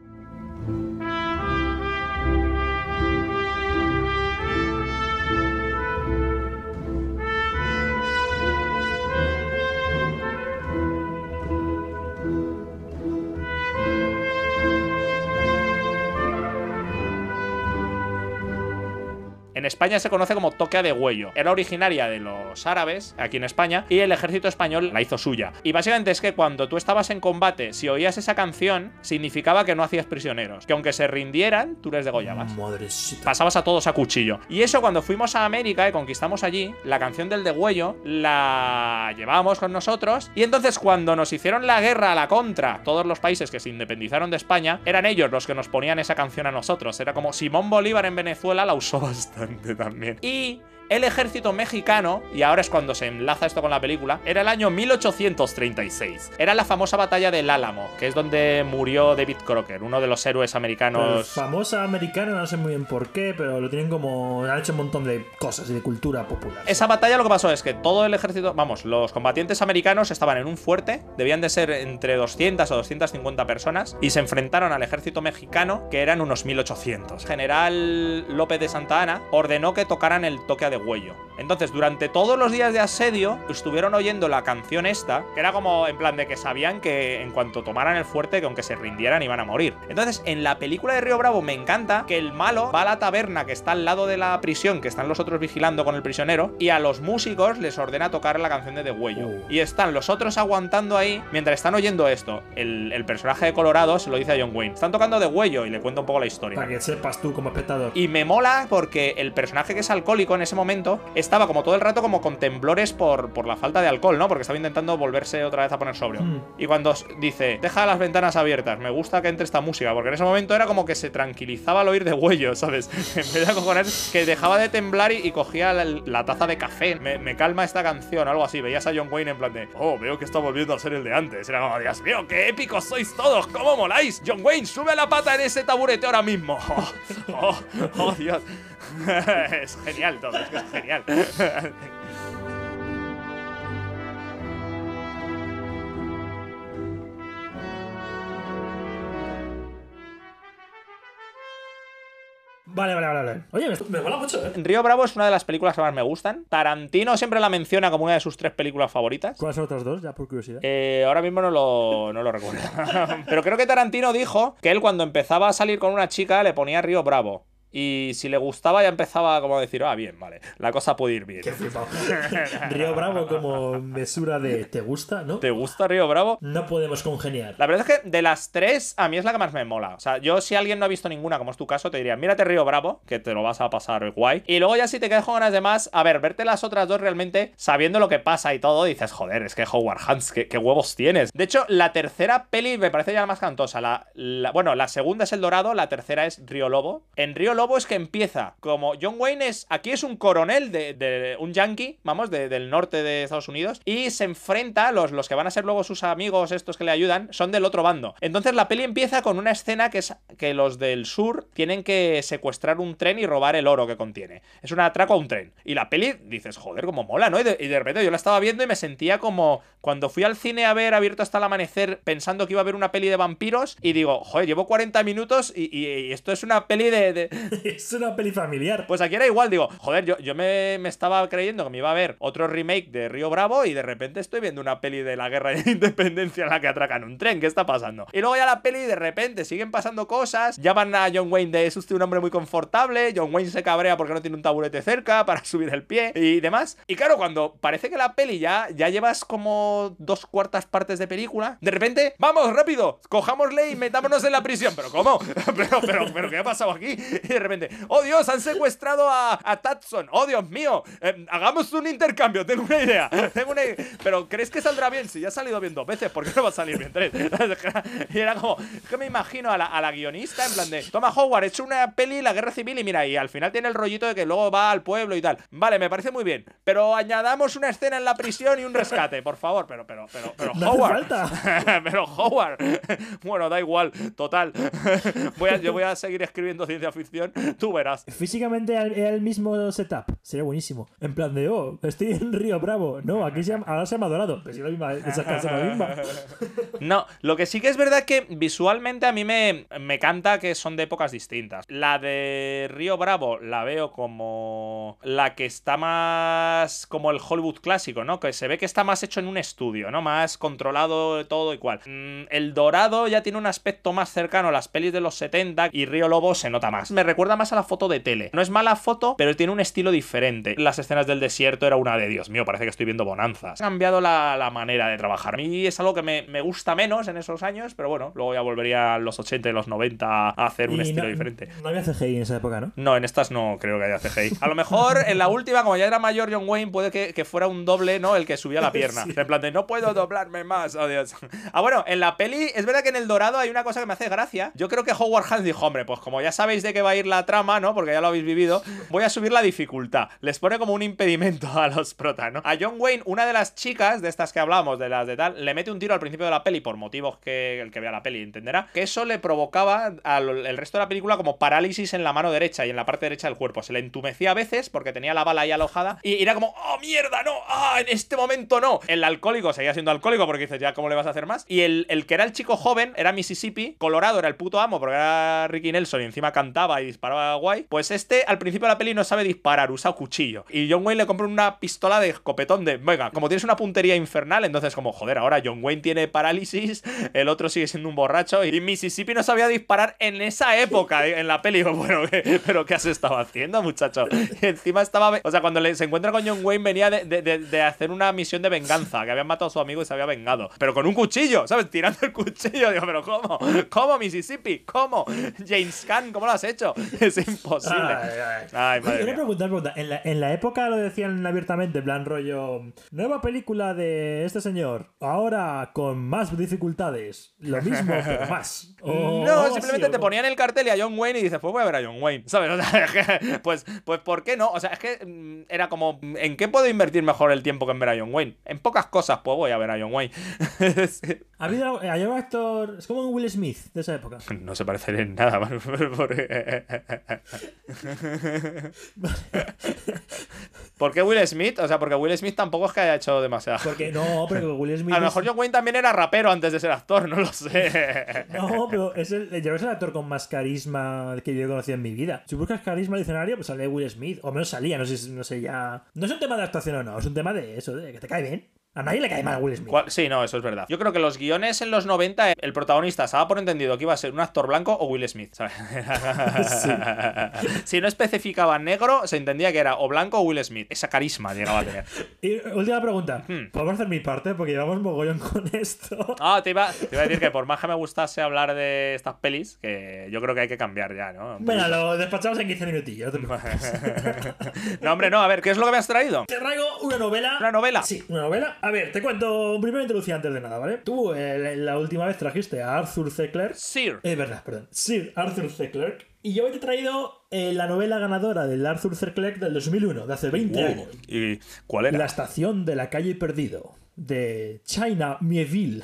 En España se conoce como toque de huello. Era originaria de los árabes, aquí en España, y el ejército español la hizo suya. Y básicamente es que cuando tú estabas en combate, si oías esa canción, significaba que no hacías prisioneros. Que aunque se rindieran, tú les degollabas. Madrecita. Pasabas a todos a cuchillo. Y eso cuando fuimos a América y conquistamos allí, la canción del degüello la llevábamos con nosotros. Y entonces cuando nos hicieron la guerra a la contra, todos los países que se independizaron de España, eran ellos los que nos ponían esa canción a nosotros. Era como Simón Bolívar en Venezuela la usó bastante también. Y el ejército mexicano, y ahora es cuando se enlaza esto con la película, era el año 1836. Era la famosa batalla del Álamo, que es donde murió David Crocker, uno de los héroes americanos. famosa americana, no sé muy bien por qué, pero lo tienen como. Han hecho un montón de cosas y de cultura popular. Esa batalla lo que pasó es que todo el ejército, vamos, los combatientes americanos estaban en un fuerte, debían de ser entre 200 o 250 personas, y se enfrentaron al ejército mexicano, que eran unos 1800. General López de Santa Ana ordenó que tocaran el toque de Entonces, durante todos los días de asedio, estuvieron oyendo la canción esta, que era como en plan de que sabían que en cuanto tomaran el fuerte, que aunque se rindieran iban a morir. Entonces, en la película de Río Bravo me encanta que el malo va a la taberna que está al lado de la prisión, que están los otros vigilando con el prisionero, y a los músicos les ordena tocar la canción de Degüello. Uh. Y están los otros aguantando ahí, mientras están oyendo esto. El, el personaje de Colorado se lo dice a John Wayne. Están tocando Degüello y le cuento un poco la historia. Para que sepas tú como espectador. Y me mola porque el personaje que es alcohólico en ese momento estaba como todo el rato como con temblores por, por la falta de alcohol, ¿no? Porque estaba intentando volverse otra vez a poner sobrio. Mm. Y cuando dice, deja las ventanas abiertas, me gusta que entre esta música, porque en ese momento era como que se tranquilizaba al oír de huello, ¿sabes? en vez de acojonar, que dejaba de temblar y, y cogía la, la taza de café. Me, me calma esta canción, algo así. Veías a John Wayne en plan de, oh, veo que está volviendo a ser el de antes. Era como, Dios mío, qué épicos sois todos, cómo moláis. John Wayne, sube la pata en ese taburete ahora mismo. Oh, oh, oh, Dios. es genial todo, es que es genial. Vale, vale, vale. vale. Oye, me, me mola mucho, ¿eh? Río Bravo es una de las películas que más me gustan. Tarantino siempre la menciona como una de sus tres películas favoritas. ¿Cuáles son otras dos? Ya por curiosidad. Eh, ahora mismo no lo, no lo recuerdo. Pero creo que Tarantino dijo que él cuando empezaba a salir con una chica le ponía Río Bravo. Y si le gustaba ya empezaba como a decir, ah, bien, vale, la cosa puede ir bien. Qué flipado. Río Bravo como mesura de ¿te gusta? ¿No? ¿Te gusta Río Bravo? No podemos congeniar. La verdad es que de las tres, a mí es la que más me mola. O sea, yo si alguien no ha visto ninguna, como es tu caso, te diría, mírate Río Bravo, que te lo vas a pasar guay. Y luego ya si te quedas con ganas de más, a ver, verte las otras dos realmente, sabiendo lo que pasa y todo, dices, joder, es que Howard Hans, qué, qué huevos tienes. De hecho, la tercera peli me parece ya la más cantosa. La, la- bueno, la segunda es El Dorado, la tercera es Río Lobo. En Río Lobo es que empieza como John Wayne es, aquí es un coronel de, un yankee, vamos, de- del norte de Estados Unidos, y se enfrenta, los, los que van a ser luego sus amigos, estos que le ayudan, son del otro bando. Entonces la peli empieza con una escena que es que los del sur tienen que secuestrar un tren y robar el oro que contiene. Es un atraco a un tren. Y la peli, dices, joder, como mola, ¿no? Y de, repente yo la estaba viendo y me sentía como cuando fui al cine a ver Abierto hasta el amanecer pensando que iba a ver una peli de vampiros y digo, joder, llevo 40 minutos y, esto es una peli de, es una peli familiar. pues aquí era igual, digo, joder, yo, yo me, me estaba creyendo que me iba a ver otro remake de Río Bravo y de repente estoy viendo una peli de la guerra de independencia en la que atracan un tren, ¿qué está pasando? Y luego ya la peli de repente siguen pasando cosas, llaman a John Wayne de es usted un hombre muy confortable, John Wayne se cabrea porque no tiene un taburete cerca para subir el pie y demás. Y claro, cuando parece que la peli ya, ya llevas como dos cuartas partes de película, de repente, vamos, rápido, cojámosle y metámonos en la prisión. ¿Pero cómo? ¿Pero, pero, pero qué ha pasado aquí? Y de repente, oh Dios, han secuestrado a, a Tatson, oh Dios mío, eh, hagamos un intercambio, tengo una idea, tengo una idea. Pero ¿crees que saldrá bien? Si ya ha salido bien dos veces, ¿por qué no va a salir bien tres? y era como, es que me imagino a la, a la guionista en plan de, toma Howard, he hecho una peli, la guerra civil y mira, y al final tiene el rollito de que luego va al pueblo y tal. Vale, me parece muy bien, pero añadamos una escena en la prisión y un rescate, por favor, pero, pero, pero, pero, No Howard. falta. pero Howard, bueno, da igual, total. Voy a, yo voy a seguir escribiendo ciencia ficción, tú verás. Físicamente era el mismo setup. Sería buenísimo. En plan de, oh, estoy en Río Bravo. No, aquí se llama, ahora se llama Dorado. Pero si la misma, esa casa es la misma. No, lo que sí que es verdad que visualmente a mí me, me canta que son de épocas distintas. La de Río Bravo la veo como la que está más como el Hollywood clásico, ¿no? Que se ve que está más hecho en un estudio, ¿no? Más controlado todo y cual. Mm, El Dorado ya tiene un aspecto más cercano a las pelis de los 70 y Río Lobo se nota más. Me recuerda más a la foto de tele. No es mala foto, pero tiene un estilo diferente. Las escenas del desierto era una de Dios mío, parece que estoy viendo bonanzas. Ha cambiado la, la manera de trabajar. A mí es algo que me, me gusta menos en esos años, pero bueno, luego ya volvería a los 80 y los 90 a hacer un Y estilo no, diferente. No había CGI en esa época, ¿no? No, en estas no creo que haya CGI. A lo mejor en la última, como ya era mayor John Wayne, puede que, que fuera un doble, ¿no? El que subía la pierna. En plan de, no puedo doblarme más, oh Dios. Ah, bueno, en la peli, es verdad que en el dorado hay una cosa que me hace gracia. Yo creo que Howard Hans dijo, hombre, pues como ya sabéis de qué va a ir la trama, ¿no? Porque ya lo habéis vivido, voy a subir la dificultad. Les pone como un impedimento a los protas, ¿no? A John Wayne, una de las chicas de estas que hablamos, de las de tal, le mete un tiro al principio de la peli por motivos que el que vea la peli entenderá, que eso le provocaba al el resto de la película como parálisis en la mano derecha y en la parte derecha del cuerpo. Se le entumecía a veces porque tenía la bala ahí alojada y era como, oh mierda, no, ah, en este momento no. El alcohólico seguía siendo alcohólico porque dices, ya, ¿cómo le vas a hacer más? Y el, el que era el chico joven era Mississippi, Colorado era el puto amo porque era Ricky Nelson y encima cantaba y disparaba guay. Pues este al principio de la peli no sabe disparar, usa cuchillo. Y John Wayne le compra una pistola de escopetón de, venga, como tienes una puntería infernal, entonces como, joder, ahora John Wayne tiene parálisis, el otro sigue siendo un borracho y Mississippi no sabía disparar en esa época en la peli. Bueno, ¿qué- pero ¿qué has estado haciendo, muchacho? Y encima estaba, o sea, cuando le- se encuentra con John Wayne venía de, de- de- de hacer una misión de venganza, que habían matado a su amigo y se había vengado. Pero con un cuchillo, ¿sabes? Tirando el cuchillo. Digo, pero ¿cómo? ¿Cómo, Mississippi? ¿Cómo? James Caan, ¿cómo lo has hecho? Es imposible. Ay, ay. Madre una mía. pregunta. En la, en la época lo decían abiertamente, en plan rollo. Nueva película de este señor. Ahora con más dificultades. Lo mismo, pero más. O No, simplemente te ponían el cartel y a John Wayne y dices, pues voy a ver a John Wayne, ¿sabes? O sea, es que, pues, pues, ¿por qué no? O sea, es que mm, era como, ¿en qué puedo invertir mejor el tiempo que en ver a John Wayne? En pocas cosas, pues voy a ver a John Wayne. Ha habido hay un actor. Es como un Will Smith de esa época. no se parece en nada. porque- ¿Por qué Will Smith? O sea, porque Will Smith tampoco es que haya hecho demasiado. Porque no, pero Will Smith. A lo mejor John Wayne también era rapero antes de ser actor, no lo sé. No, pero es el, yo creo que es el actor con más carisma que yo he conocido en mi vida. Si buscas carisma diccionario, pues sale Will Smith. O menos salía, no sé, no sé ya. No es un tema de actuación o no, es un tema de eso, de que te cae bien. A nadie le cae mal Will Smith. ¿Cuál- Sí, no, eso es verdad. Yo creo que los guiones en los 90, el protagonista se daba por entendido que iba a ser un actor blanco o Will Smith, ¿sabes? si no especificaba negro, se entendía que era o blanco o Will Smith. Esa carisma llegaba a tener. Y última pregunta. Hmm. ¿Podemos hacer mi parte? Porque llevamos mogollón con esto. Ah, te iba, te iba a decir que por más que me gustase hablar de estas pelis, que yo creo que hay que cambiar ya, ¿no? Venga, lo despachamos en 15 minutillos. no, hombre, no, a ver, ¿qué es lo que me has traído? Te traigo una novela. ¿Una novela? Sí, una novela. A ver, te cuento un primer introducción antes de nada, ¿vale? Tú eh, la última vez trajiste a Arthur C. Clarke. Sir. Es verdad, perdón. Sir Arthur C. Clarke. Y yo hoy te he traído eh, la novela ganadora del Arthur C. Clarke del 2001, de hace 20 años. ¿Y cuál era? La estación de la calle perdido, de China Mieville.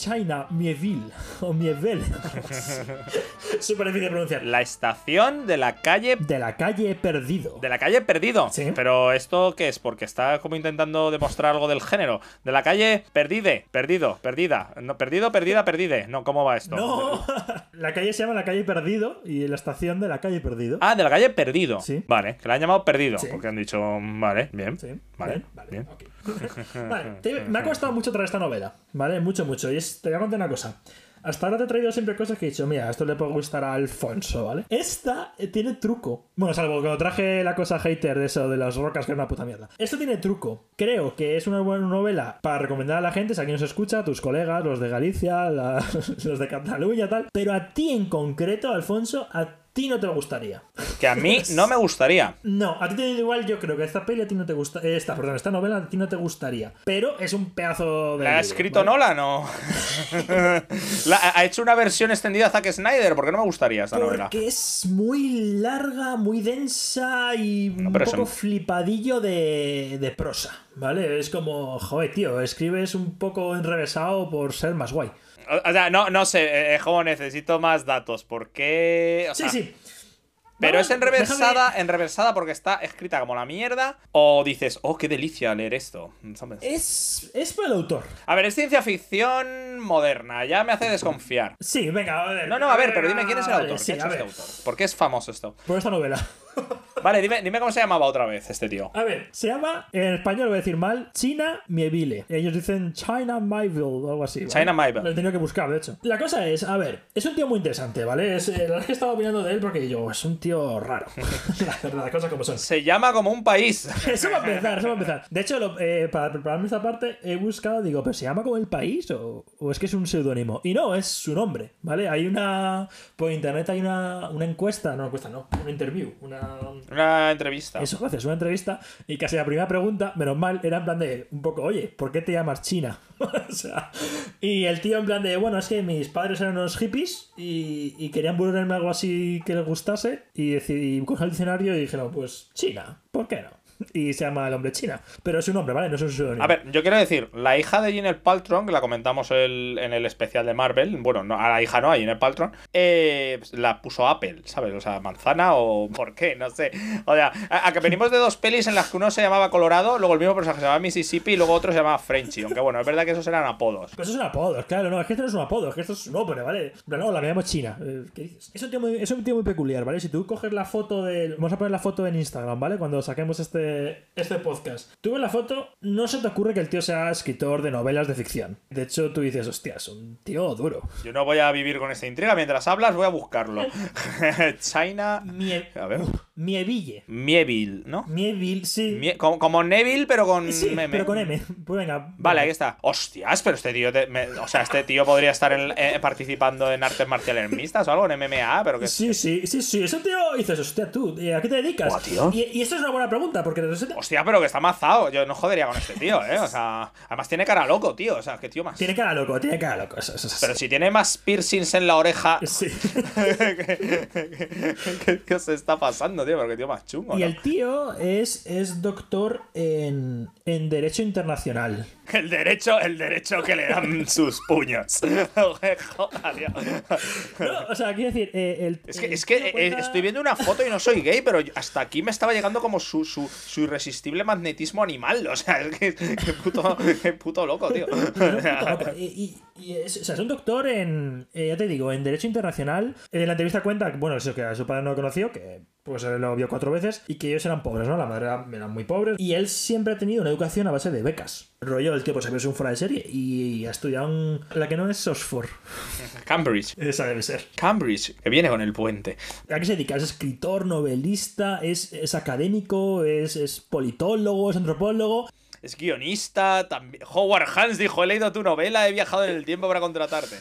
China Mieville. O Mieville. Súper difícil de pronunciar. La estación de la calle. De la calle Perdido. De la calle Perdido. Sí. Pero esto qué es? Porque está como intentando demostrar algo del género. De la calle Perdide. Perdido. Perdida. No, perdido, perdida, perdide. No, ¿cómo va esto? No, la calle se llama la calle Perdido y la estación de la calle Perdido. Ah, de la calle Perdido. Sí. Vale, que la han llamado Perdido. Sí. Porque han dicho, vale, bien. Sí, Vale, bien, vale, bien. Vale, te- me ha costado mucho traer esta novela, ¿vale? Mucho, mucho. Y es- te voy a contar una cosa. Hasta ahora te he traído siempre cosas que he dicho, mira, esto le puede gustar a Alfonso, ¿vale? Esta eh, tiene truco. Bueno, salvo lo traje la cosa hater de eso, de las rocas, que es una puta mierda. Esto tiene truco. Creo que es una buena novela para recomendar a la gente, si alguien nos escucha, tus colegas, los de Galicia, los de Cataluña, tal. Pero a ti en concreto, Alfonso, a ti no te gustaría. Que a mí no me gustaría. No, a ti te da igual, yo creo que esta peli a ti no te gusta. eh, Esta, perdón, esta novela a ti no te gustaría. Pero es un pedazo de. ¿La ha escrito ¿vale? Nolan o.? La- ha hecho una versión extendida a Zack Snyder, porque no me gustaría esta novela. Porque es muy larga, muy densa y un poco flipadillo de, de prosa, ¿vale? Es como, joder, tío, escribes un poco enrevesado por ser más guay. O sea, no, no sé, eh, Jobo, necesito más datos. ¿Por qué? O Sí, sea, sí. Pero Vamos, es enrevesada, déjame- enrevesada porque está escrita como la mierda. O dices, oh, qué delicia leer esto. Es, es por el autor. A ver, es ciencia ficción moderna. Ya me hace desconfiar. Sí, venga, a ver. No, no, a ver, pero dime quién es el vale, autor. Sí, ¿Qué ha a hecho ver. este autor? ¿Por qué es famoso esto? Por esta novela. Vale, dime, dime cómo se llamaba otra vez este tío. A ver, se llama, en español lo voy a decir mal, China Mieville. Ellos dicen China Mayville o algo así. ¿vale? China Mayville. Lo he tenido que buscar, de hecho. La cosa es, a ver, es un tío muy interesante, ¿vale? Es, eh, la verdad es que estaba opinando de él porque yo, es un tío raro. la las cosas como son. Se llama como un país. Eso va a empezar, eso va a empezar. De hecho, lo- eh, para prepararme esta parte, he buscado, digo, ¿pero se llama como el país o, o es que es un seudónimo? Y no, es su nombre, ¿vale? Hay una. Por internet hay una, una encuesta, no una encuesta, no, una interview, una. Una entrevista. Eso, gracias, una entrevista. Y casi la primera pregunta, menos mal, era en plan de un poco, oye, ¿por qué te llamas China? o sea, y el tío en plan de, bueno, es que mis padres eran unos hippies y, y querían ponerme algo así que les gustase. Y decidí coger el diccionario y dijeron, pues China, ¿por qué no? Y se llama el hombre China. Pero es un nombre, ¿vale? No es un seudónimo. A ver, yo quiero decir, la hija de Gwyneth Paltrow, que la comentamos el- en el especial de Marvel, bueno, no, a la hija no, a Gwyneth Paltrow, eh, pues, la puso Apple, ¿sabes? O sea, manzana o por qué, no sé. O sea, a, a que venimos de dos pelis en las que uno se llamaba Colorado, luego el mismo personaje se llamaba Mississippi y luego otro se llamaba Frenchy, aunque bueno, es verdad que esos eran apodos. Pues eso es un apodo, claro, no, es que esto no es un apodo, es que esto es un nombre, ¿vale? Plan, Hola, me llamo China. Eh, ¿Qué dices? Es un, tío muy, es un tío muy peculiar, ¿vale? Si tú coges la foto de. Vamos a poner la foto en Instagram, ¿vale? Cuando saquemos este, este podcast. Tú ves la foto, no se te ocurre que el tío sea escritor de novelas de ficción. De hecho, tú dices, hostia, es un tío duro. Yo no voy a vivir con esta intriga, mientras hablas voy a buscarlo. China... Mie... A ver. Mieville. Mieville, ¿no? Mieville, sí. Mie- como, como Neville, pero con sí, meme. pero con M. Pues venga. Vale, aquí está. Hostias, pero este tío, te- me- o sea, este tío podría estar en- eh, participando en artes marciales mixtas o algo, en MMA, pero que Sí, sí, sí, sí. Ese tío dices, hostia, tú, ¿y ¿a qué te dedicas? Tío. Y, y esto es una buena pregunta, porque resulta- Hostia, pero que está mazado. Yo no jodería con este tío, ¿eh? O sea, además tiene cara loco, tío. O sea, qué tío más. tiene cara loco, tiene cara loco. Eso, eso, eso. Pero si tiene más piercings en la oreja. Sí. ¿Qué, qué- qué se está pasando, tío? Pero qué tío más chungo. Y ¿no? el tío es, es doctor en, en Derecho Internacional. El derecho, el derecho que le dan sus puños. Joder. No, o sea, quiero decir, eh, el, Es que, el es que tío eh, cuenta- estoy viendo una foto y no soy gay, pero hasta aquí me estaba llegando como su, su, su irresistible magnetismo animal. O sea, es que qué puto, qué puto loco, tío. Puto. Y, y- y es, o sea, es un doctor en, eh, ya te digo, en Derecho Internacional. En la entrevista cuenta, bueno, eso que a su padre no lo conoció, que pues él lo vio cuatro veces, y que ellos eran pobres, ¿no? La madre era, eran muy pobres. Y él siempre ha tenido una educación a base de becas. Rollo, el tío pues había sido un fuera de serie y ha estudiado en la que no es Oxford. Cambridge. Esa debe ser. Cambridge, que viene con el puente. ¿A qué se dedica? Es escritor, novelista, es, es académico, es, es politólogo, es antropólogo. Es guionista, también. Howard Hans dijo: He leído tu novela, he viajado en el tiempo para contratarte.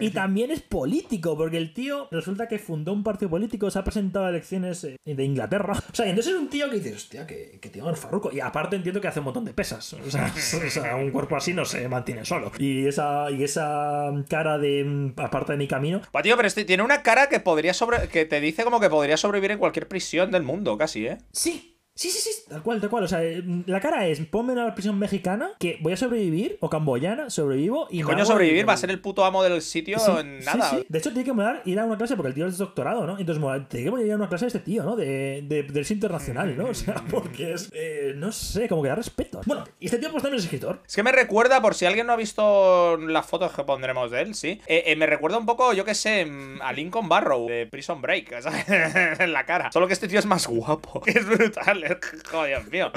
Y también es político, porque el tío resulta que fundó un partido político, se ha presentado a elecciones eh, de Inglaterra. O sea, entonces es un tío que dices, hostia, que, que tío farruco. Y aparte entiendo que hace un montón de pesas. O sea, o sea, un cuerpo así no se mantiene solo. Y esa, y esa cara de mm, aparte de mi camino. Buah, tío, pero este tiene una cara que podría sobre. que te dice como que podría sobrevivir en cualquier prisión del mundo, casi, ¿eh? Sí. Sí, sí, sí, tal cual, tal cual. O sea, eh, la cara es, ponme una prisión mexicana, que voy a sobrevivir, o camboyana, sobrevivo y... ¿Qué me coño sobrevivir? el- Va a ser el puto amo del sitio Sí, en nada. sí. De hecho, tiene que molar ir a una clase porque el tío es doctorado, ¿no? Entonces, mola, tiene que molar ir a una clase de este tío, ¿no? De, de, del internacional, ¿no? O sea, porque es. eh, no sé, como que da respeto. Bueno, y este tío, pues también es escritor. Es que me recuerda, por si alguien no ha visto las fotos que pondremos de él, sí. eh, eh, me recuerda un poco, yo qué sé, mm, a Lincoln Barrow de Prison Break, ¿sabes? en la cara. Solo que este tío es más guapo. Es brutal, eh. joder, Dios mío.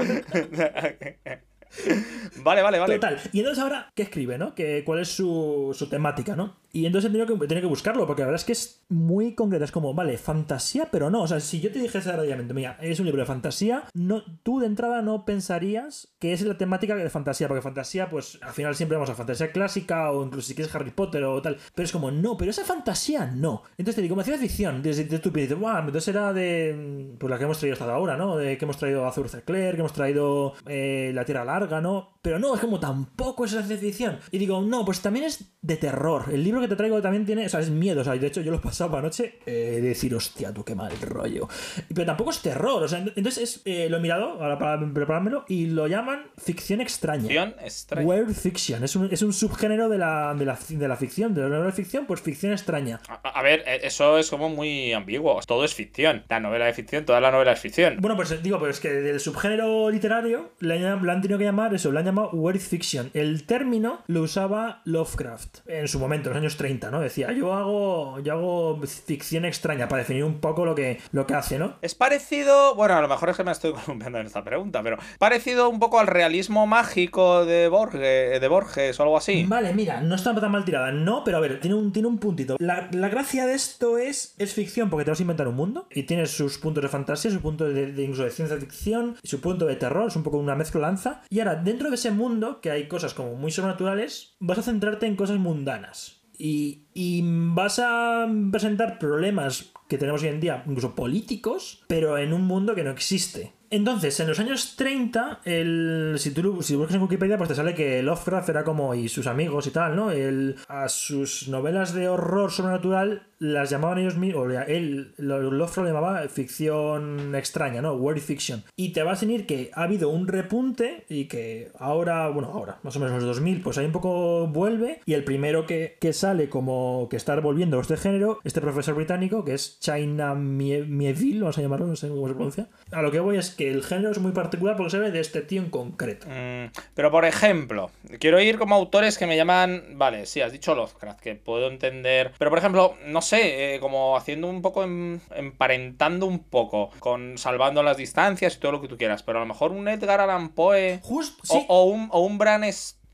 vale, vale, vale. Total. Y entonces ahora, ¿qué escribe, no? Que, ¿Cuál es su, temática, no? Y entonces he tenido, que, he que buscarlo, porque la verdad es que es muy concreta. Es como, vale, fantasía, pero no. O sea, si yo te dijese rápidamente, mira, es un libro de fantasía, no, tú de entrada no pensarías que es la temática de fantasía, porque fantasía, pues al final siempre vamos a fantasía clásica, o incluso si quieres Harry Potter o tal. Pero es como, no, pero esa fantasía no. Entonces te digo, me hacía ficción, desde de tu dices, "Buah, entonces era de. Pues la que hemos traído hasta ahora, ¿no? De que hemos traído a Arthur C. Clarke, que hemos traído eh, La Tierra Larga, ¿no? Pero no, es como tampoco es ciencia ficción. Y digo, no, pues también es de terror. El libro que te traigo también tiene, o sea, es miedo. O sea, de hecho yo lo pasaba anoche eh, de decir, hostia, tú qué mal rollo. Pero tampoco es terror. O sea, entonces es, eh, lo he mirado ahora para preparármelo y lo llaman ficción extraña. Ficción extraña. Weird fiction. Es un, es un subgénero de la, de, la, de la ficción, de la novela de ficción, pues ficción extraña. A, a ver, eh, eso es como muy ambiguo. Todo es ficción. La novela de ficción, toda la novela es ficción. Bueno, pues digo, pues que del subgénero literario le han, le han tenido que llamar eso, le han llamado weird fiction. El término lo usaba Lovecraft en su momento, en los años 30, ¿no? Decía, yo hago, yo hago ficción extraña para definir un poco lo que, lo que hace, ¿no? Es parecido, bueno, a lo mejor es que me estoy columpiando en esta pregunta, pero parecido un poco al realismo mágico de Borges, de Borges o algo así. Vale, mira, no está tan mal tirada, no, pero a ver, tiene un, tiene un puntito. La, la gracia de esto es, es ficción porque te vas a inventar un mundo y tienes sus puntos de fantasía, sus puntos de, de incluso de ciencia ficción, su punto de terror, es un poco una mezclanza. Y ahora, dentro de ese mundo, que hay cosas como muy sobrenaturales, vas a centrarte en cosas mundanas. Y, y vas a presentar problemas que tenemos hoy en día, incluso políticos, pero en un mundo que no existe. Entonces, en los años 30, el, si tú si buscas en Wikipedia, pues te sale que Lovecraft era como, y sus amigos y tal, ¿no? El, a sus novelas de horror sobrenatural las llamaban ellos mismos, él, lo- Lovecraft lo llamaba ficción extraña, ¿no? Weird fiction. Y te va a decir que ha habido un repunte y que ahora, bueno, ahora, más o menos en los 2000, pues ahí un poco vuelve. Y el primero que, que sale como que está volviendo este género, este profesor británico, que es China Mie- Mieville, vamos a llamarlo, no sé cómo se pronuncia. A lo que voy es que el género es muy particular porque se ve de este tío en concreto. Mm, pero por ejemplo, quiero ir como autores que me llaman. Vale, sí, has dicho Lovecraft, que puedo entender. Pero por ejemplo, no sé, eh, como haciendo un poco, em- emparentando un poco, con salvando las distancias y todo lo que tú quieras. Pero a lo mejor un Edgar Allan Poe. O- sí. O, un, o un Bram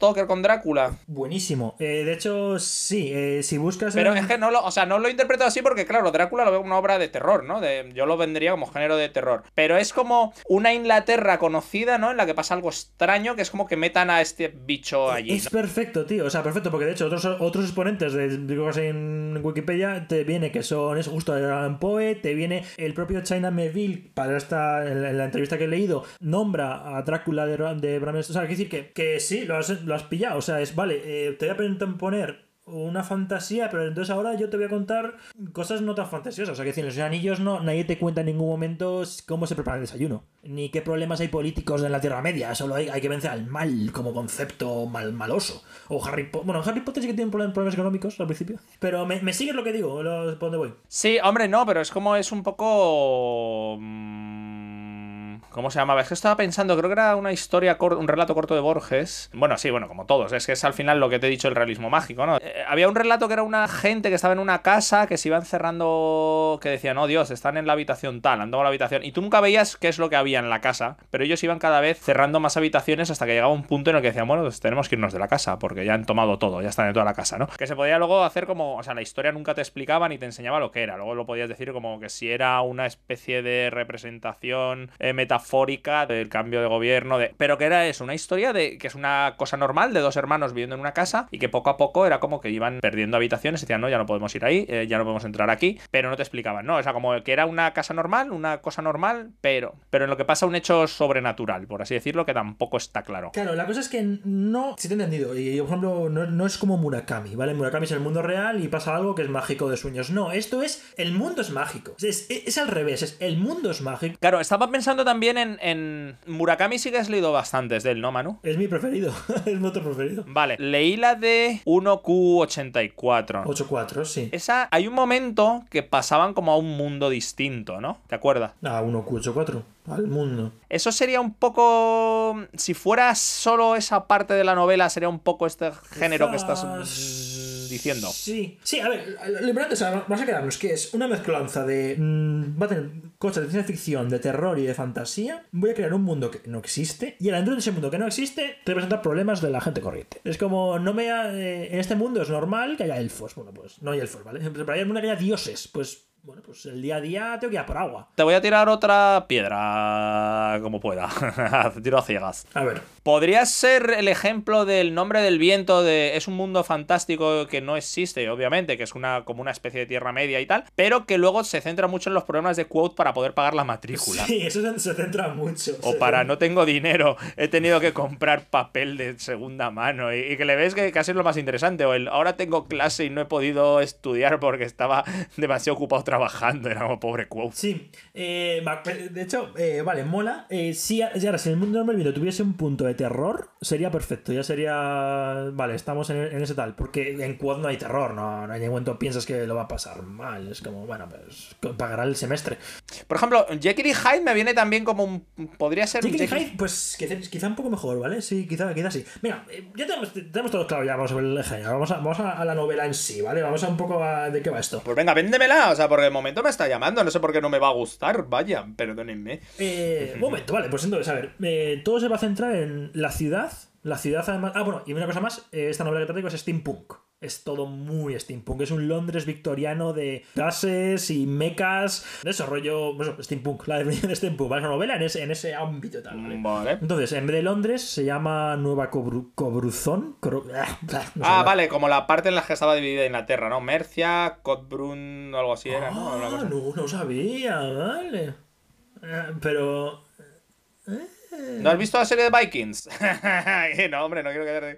Stoker con Drácula. Buenísimo. Eh, de hecho, sí, eh, si buscas... Pero en- es que no lo, o sea, no lo interpreto así porque, claro, Drácula lo veo como una obra de terror, ¿no? De, yo lo vendría como género de terror. Pero es como una Inglaterra conocida, ¿no? En la que pasa algo extraño, que es como que metan a este bicho allí. Es ¿no? perfecto, tío. O sea, perfecto, porque de hecho otros, otros exponentes de digo así en Wikipedia te viene que son es justo de Alan Poe, te viene el propio China Melville para esta en la, en la entrevista que he leído nombra a Drácula de, Ra- de Bram Stoker. O sea, quiere decir que, que sí, lo has, lo has pillado. O sea, es vale, eh, te voy a poner una fantasía, pero entonces ahora yo te voy a contar cosas no tan fantasiosas. O sea, que en los anillos no, nadie te cuenta en ningún momento cómo se prepara el desayuno, ni qué problemas hay políticos en la Tierra Media. Solo hay, hay que vencer al mal como concepto mal, maloso. O Harry Potter. Bueno, Harry Potter sí que tiene problem- problemas económicos al principio. Pero me, me sigues lo que digo, lo, por dónde voy. Sí, hombre, no, pero es como es un poco. ¿Cómo se llamaba? Es que estaba pensando, creo que era una historia, un relato corto de Borges. Bueno, sí, bueno, como todos. Es que es al final lo que te he dicho, el realismo mágico, ¿no? Eh, había un relato que era una gente que estaba en una casa que se iban cerrando. que decían, oh Dios, están en la habitación tal, han tomado la habitación. Y tú nunca veías qué es lo que había en la casa, pero ellos iban cada vez cerrando más habitaciones hasta que llegaba un punto en el que decían, bueno, pues tenemos que irnos de la casa porque ya han tomado todo, ya están en toda la casa, ¿no? Que se podía luego hacer como, o sea, la historia nunca te explicaba ni te enseñaba lo que era. Luego lo podías decir como que si era una especie de representación eh, metafórica del cambio de gobierno, de... pero que era eso, una historia de que es una cosa normal de dos hermanos viviendo en una casa y que poco a poco era como que iban perdiendo habitaciones y decían, no, ya no podemos ir ahí, eh, ya no podemos entrar aquí, pero no te explicaban, ¿no? O sea, como que era una casa normal, una cosa normal, pero, pero en lo que pasa un hecho sobrenatural, por así decirlo, que tampoco está claro. Claro, la cosa es que no. Si te he entendido, y por ejemplo, no, no es como Murakami, ¿vale? Murakami es el mundo real y pasa algo que es mágico de sueños. No, esto es. El mundo es mágico. Es, es- es al revés, es el mundo es mágico. Claro, estaba pensando también en, en Murakami sí que has leído bastantes de él, ¿no, Manu? Es mi preferido, es mi otro preferido. Vale, leí la de 1Q84. 8-4, sí. Esa, hay un momento que pasaban como a un mundo distinto, ¿no? ¿Te acuerdas? Ah, 1Q84, al mundo. Eso sería un poco. Si fuera solo esa parte de la novela, sería un poco este género que estás diciendo. Sí, sí, a ver, lo importante es, vamos a quedarnos que es una mezclanza de. mm, va a tener cosas de ciencia ficción, de terror y de fantasía. Voy a crear un mundo que no existe. Y dentro de ese mundo que no existe, te presentar problemas de la gente corriente. Es como, no me. ha- eh, en este mundo es normal que haya elfos. Bueno, pues no hay elfos, ¿vale? Pero hay mundo que haya dioses. Pues, bueno, pues el día a día tengo que ir a por agua. Te voy a tirar otra piedra como pueda. Tiro a ciegas. A ver. Podría ser el ejemplo del nombre del viento de es un mundo fantástico que no existe, obviamente, que es una como una especie de tierra media y tal, pero que luego se centra mucho en los problemas de quote para poder pagar la matrícula. Sí, eso se- centra mucho. O para centra- no tengo dinero, he tenido que comprar papel de segunda mano. Y, y que le ves que casi es lo más interesante. O el ahora tengo clase y no he podido estudiar porque estaba demasiado ocupado trabajando. Era como pobre quote. Sí, eh, de hecho, eh, vale, mola. Eh, si, a- si ahora, si el mundo del viento tuviese un punto de terror, sería perfecto. Ya sería. Vale, estamos en, en ese tal. Porque en Quad no hay terror, no, no hay ningún momento piensas que lo va a pasar mal. Es como, bueno, pues pagará el semestre. Por ejemplo, Jekyll y Hyde me viene también como un. Podría ser Jekyll y Jekyll- Hyde, pues quizá, quizá un poco mejor, ¿vale? Sí, quizá, quizá sí. Mira, eh, ya tenemos, tenemos todo claro ya vamos sobre el género. Vamos, a, vamos a, a la novela en sí, ¿vale? Vamos a un poco a de qué va esto. Pues venga, véndemela. O sea, porque de momento me está llamando. No sé por qué no me va a gustar. Vaya, perdónenme. Eh, momento, vale, pues entonces, a ver, eh, todo se va a centrar en la ciudad. La ciudad, además. Ah, bueno, y una cosa más, eh, esta novela que traigo es steampunk. Es todo muy steampunk. Es un Londres victoriano de gases y mecas. De eso, rollo. Bueno, steampunk, la definición de steampunk. ¿vale? Es una novela en ese, en ese ámbito tal, ¿vale? Vale. Entonces, en vez de Londres, se llama Nueva Cobru- Cobruzón. Ah, no sé, Ah, vale, como la parte en la que estaba dividida Inglaterra, ¿no? Mercia, Codbrun, o algo así era, ¿no? Ah, no, no sabía, vale. Eh, pero. ¿No has visto la serie de Vikings? no, hombre, no quiero quedar.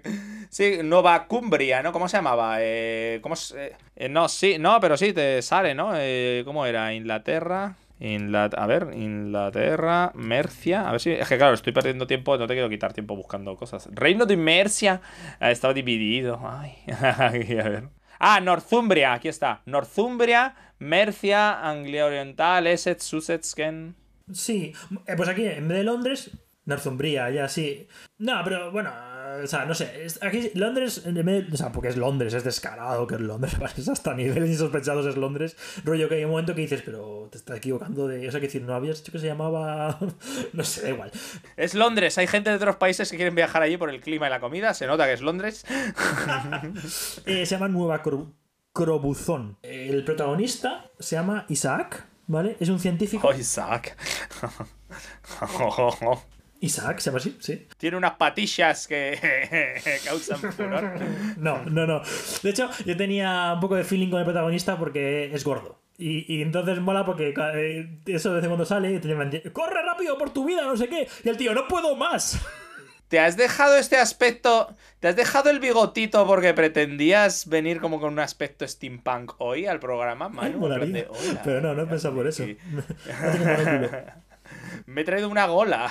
Sí, Nova Cumbria, ¿no? ¿Cómo se llamaba? Eh, ¿Cómo se- eh, no, sí, no, pero sí, te sale, ¿no? Eh, ¿Cómo era? Inglaterra. Ingla- A ver, Inglaterra, Mercia. A ver si. Es que claro, estoy perdiendo tiempo, no te quiero quitar tiempo buscando cosas. Reino de Mercia ha estado dividido. Ay, a ver. Ah, Northumbria, aquí está. Northumbria, Mercia, Anglia Oriental, Essex, Sussex, Kent. Sí, eh, pues aquí en vez de Londres, Northumbria, ya sí. No, pero bueno, o sea, no sé. Aquí Londres, o sea, porque es Londres, es descarado que es Londres, ¿vale? es hasta niveles insospechados es Londres. Rollo que hay un momento que dices, pero te estás equivocando de. O sea, que decir, no habías dicho que se llamaba. no sé, da igual. Es Londres, hay gente de otros países que quieren viajar allí por el clima y la comida, se nota que es Londres. Eh, se llama Nueva Cro- Crobuzón. El protagonista se llama Isaac, ¿vale? Es un científico. Oh, Isaac. Isaac, se llama así, sí. Tiene unas patillas que causan furor. No, no, no. De hecho, yo tenía un poco de feeling con el protagonista porque es gordo. Y, y entonces mola porque eh, eso de vez en cuando sale y te llaman, ¡corre rápido por tu vida! No sé qué. Y el tío, ¡no puedo más! ¿Te has dejado este aspecto? ¿Te has dejado el bigotito porque pretendías venir como con un aspecto steampunk hoy al programa? Manu? Pero no, no he pensado por eso. Sí. Me he traído una gola.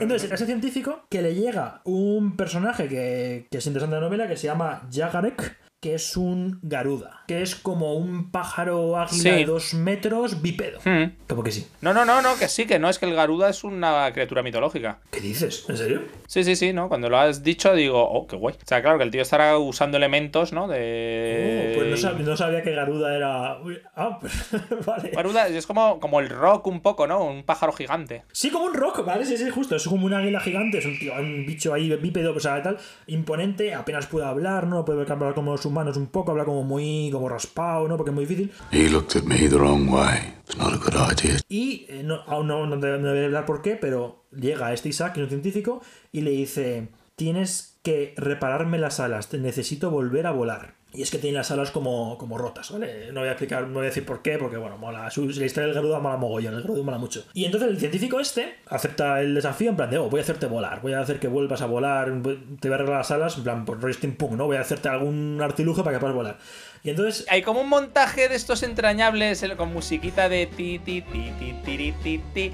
Entonces, ese científico que le llega un personaje que, que es interesante en la novela que se llama Jagarek, que es un garuda, que es como un pájaro águila Sí. de dos metros bípedo. Hmm. Como que sí. No, no, no, no, que sí, que no, es que el Garuda es una criatura mitológica. ¿Qué dices? ¿En serio? Sí, sí, sí, ¿no? Cuando lo has dicho digo, oh, qué guay. O sea, claro, que el tío estará usando elementos, ¿no? De... Oh, pues no sabía, no sabía que garuda era... Uy, Ah, pues, vale. Garuda es como, como el rock un poco, ¿no? Un pájaro gigante. Sí, como un rock, ¿vale? Sí, sí, justo. Es como un águila gigante, es un tío, un bicho ahí bípedo, o sea, tal, imponente, apenas puede hablar, ¿no? Puede hablar como los humanos un poco, habla como muy, como raspado, ¿no? Porque es muy difícil. He looked at me the wrong way. It's not a good idea. Y eh, no, aún no, no, hablar por qué, pero llega este Isaac, que es un científico, y le dice, tienes que repararme las alas, te necesito volver a volar. Y es que tiene las alas como, como rotas, ¿vale? No voy a explicar, no voy a decir por qué, porque bueno, mola. Su, la historia del Garuda mola mogollón, el Garuda mola mucho. Y entonces el científico este acepta el desafío en plan de, oh, voy a hacerte volar, voy a hacer que vuelvas a volar, te voy a arreglar las alas, en plan, pues rollo steampunk, ¿no? Voy a hacerte algún artilugio para que puedas volar. Y entonces Hay como un montaje de estos entrañables con musiquita de ti, ti, ti, ti, tiri, ti, ti.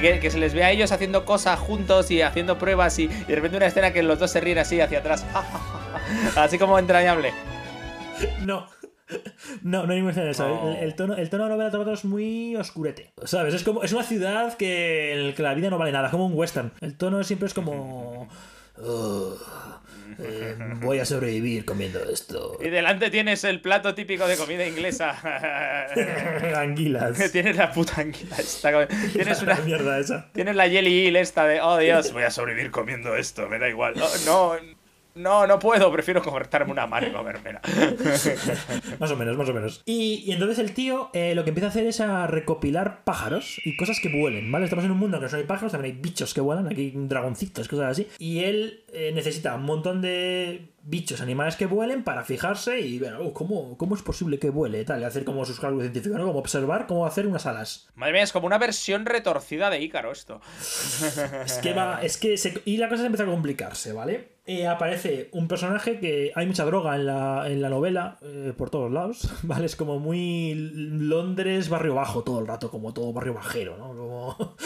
Y que, que se les ve a ellos haciendo cosas juntos y haciendo pruebas y, y de repente una escena que los dos se ríen así hacia atrás. así como entrañable. No. No, no hay ninguna escena de eso. El, el tono, el tono de la novela todo es muy oscurete. ¿Sabes? Es como. Es una ciudad que, que la vida no vale nada, es como un western. El tono siempre es como. "Ugh, eh, voy a sobrevivir comiendo esto. Y delante tienes el plato típico de comida inglesa. Anguilas. tienes la puta anguila esta. Tienes La una. mierda esa. Tienes la Jelly Hill esta de, oh Dios, voy a sobrevivir comiendo esto, me da igual. Oh, no, no, no puedo, prefiero cortarme una mano y comérmela. Más o menos, más o menos. Y, y entonces el tío eh, lo que empieza a hacer es a recopilar pájaros y cosas que vuelen, ¿vale? Estamos en un mundo que no solo hay pájaros, también hay bichos que vuelan, aquí hay dragoncitos, cosas así. Y él eh, necesita un montón de bichos, animales que vuelen para fijarse y ver, oh, ¿cómo, ¿cómo es posible que vuele? Tal, y hacer como sus cálculos científicos, ¿no? Como observar cómo hacer unas alas. Madre mía, es como una versión retorcida de Ícaro esto. Es que va, es que se- y la cosa se empieza a complicarse, ¿vale? Eh, aparece un personaje que hay mucha droga en la, en la novela, eh, por todos lados, ¿vale? Es como muy Londres, barrio bajo todo el rato, como todo barrio bajero, ¿no? Como...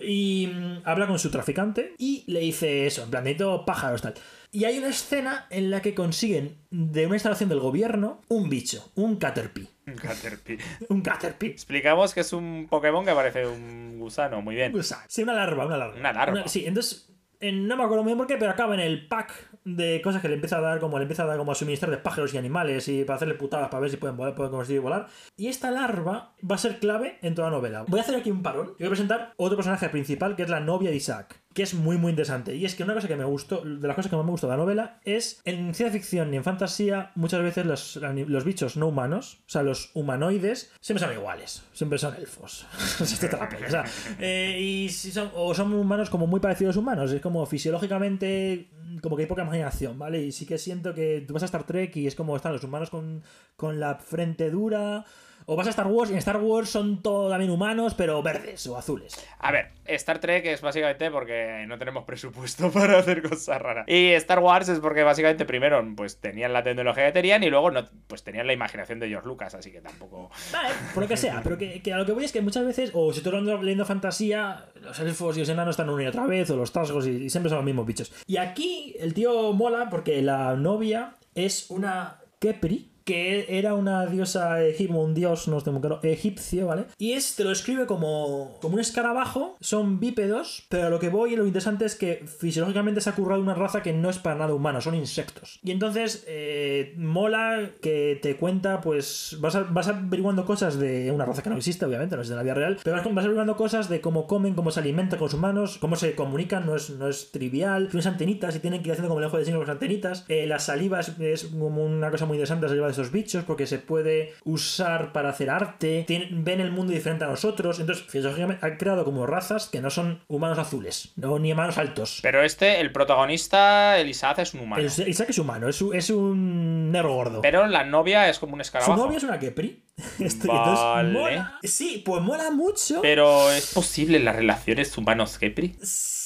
y mm, habla con su traficante y le dice eso, en plan, necesito pájaros, tal. Y hay una escena en la que consiguen de una instalación del gobierno un bicho, un Caterpie. Caterpie. Un Caterpie. Explicamos que es un Pokémon que parece un gusano, muy bien. Pues, sí, una larva, una larva. Una larva. sí, entonces. Eh, no me acuerdo muy bien por qué, pero acaba en el pack de cosas que le empieza a dar, como le empieza a dar como a suministrar de pájaros y animales y para hacerle putadas para ver si pueden volar, pueden conseguir volar. Y esta larva va a ser clave en toda la novela. Voy a hacer aquí un parón y voy a presentar otro personaje principal que es la novia de Isaac, que es muy muy interesante. Y es que una cosa que me gustó, de las cosas que más me gustó de la novela, es en ciencia ficción y en fantasía, muchas veces los, los bichos no humanos, o sea, los humanoides, siempre son iguales, siempre son elfos. O eh, y si son, o son humanos como muy parecidos a humanos, es como fisiológicamente como que hay poca imaginación, ¿vale? Y sí que siento que tú vas a Star Trek y es como están los humanos con, con la frente dura. O vas a Star Wars y en Star Wars son todo también humanos, pero verdes o azules. A ver, Star Trek es básicamente porque no tenemos presupuesto para hacer cosas raras. Y Star Wars es porque básicamente primero pues tenían la tecnología que tenían y luego no, pues tenían la imaginación de George Lucas, así que tampoco... Vale, por lo que sea, pero que, que a lo que voy es que muchas veces, o si estoy leyendo, leyendo fantasía, los elfos y los enanos están una y otra vez, o los trasgos, y, y siempre son los mismos bichos. Y aquí el tío mola porque la novia es una Kepri, que era una diosa egipcia, un dios, no egipcio, ¿vale? Y este lo escribe como, como un escarabajo, son bípedos, pero lo que voy y lo interesante es que fisiológicamente se ha currado una raza que no es para nada humana, son insectos. Y entonces eh, mola que te cuenta, pues vas, vas averiguando cosas de una raza que no existe, obviamente, no es de la vida real, pero vas, vas averiguando cosas de cómo comen, cómo se alimentan con los humanos, cómo se comunican, no es, no es trivial. Tienes antenitas y tienen que ir haciendo como el ojo de signo con las antenitas. Eh, la saliva es, como una cosa muy interesante, la saliva esos bichos, porque se puede usar para hacer arte, tienen- ven el mundo diferente a nosotros. Entonces, fisiológicamente han creado como razas que no son humanos azules, no, ni humanos altos. Pero este, el protagonista, el Isaac, es un humano. El- Isaac es humano, es, un- es un negro gordo. Pero la novia es como un Su escarabajo. novia es una Kepri. Esto- Vale. entonces, mola. Sí, pues mola mucho. Pero es posible las relaciones humanos-Kepri. Sí,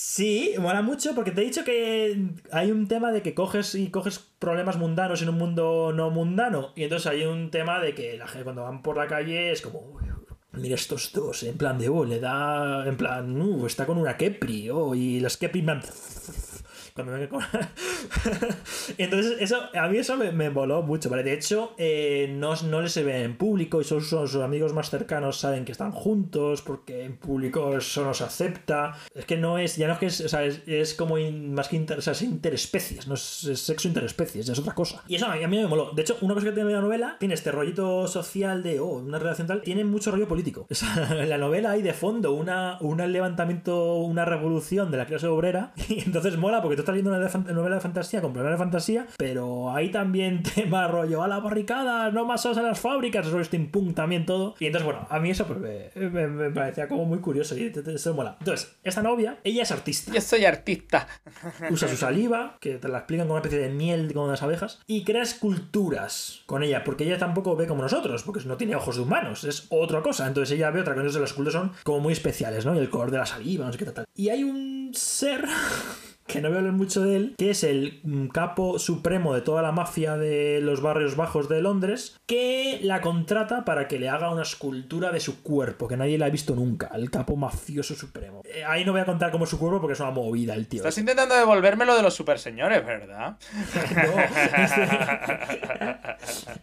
mola mucho porque te he dicho que hay un tema de que coges y coges problemas mundanos en un mundo no mundano. Y entonces hay un tema de que la gente cuando van por la calle es como. "Uy, Mira estos dos, en plan de, oh, le da, en plan, uh, está con una Kepri, oh, y las Kepri me han- Cuando. Entonces, eso, a mí eso me, me moló mucho, ¿vale? De hecho, eh, no, no les se ve en público y solo son sus amigos más cercanos saben que están juntos porque en público eso no se acepta. Es que no es, ya no es que es, o sea, es, es como in- más que inter, o sea, es interespecies, no es, es sexo interespecies, es otra cosa. Y eso a mí, a mí me moló. De hecho, una cosa que tiene la novela tiene este rollito social de, oh, una relación tal, tiene mucho rollo político. O sea, en la novela hay de fondo una, un levantamiento, una revolución de la clase obrera y entonces mola porque tú estás leyendo una novela de fantasía con problemas de fantasía, pero hay también tema rollo a la barricada, no más en las fábricas, rollo steampunk también todo. Y entonces, bueno, a mí eso pues, me, me- me parecía como muy curioso y eso mola. Entonces, esta novia, ella es artista Yo soy artista. usa su saliva, que te la explican como una especie de miel como las abejas, y crea esculturas con ella, porque ella tampoco ve como nosotros, porque no tiene ojos de humanos, es otra cosa. Entonces ella ve otra cosa, entonces las esculturas son como muy especiales, ¿no? Y el color de la saliva, no sé qué tal. Y hay un ser que no voy a hablar mucho de él, que es el mm, capo supremo de toda la mafia de los barrios bajos de Londres, que la contrata para que le haga una escultura de su cuerpo, que nadie la ha visto nunca, el capo mafioso supremo. Eh, ahí no voy a contar cómo es su cuerpo porque es una movida el tío. Estás intentando devolverme lo de los super señores, ¿verdad? Este,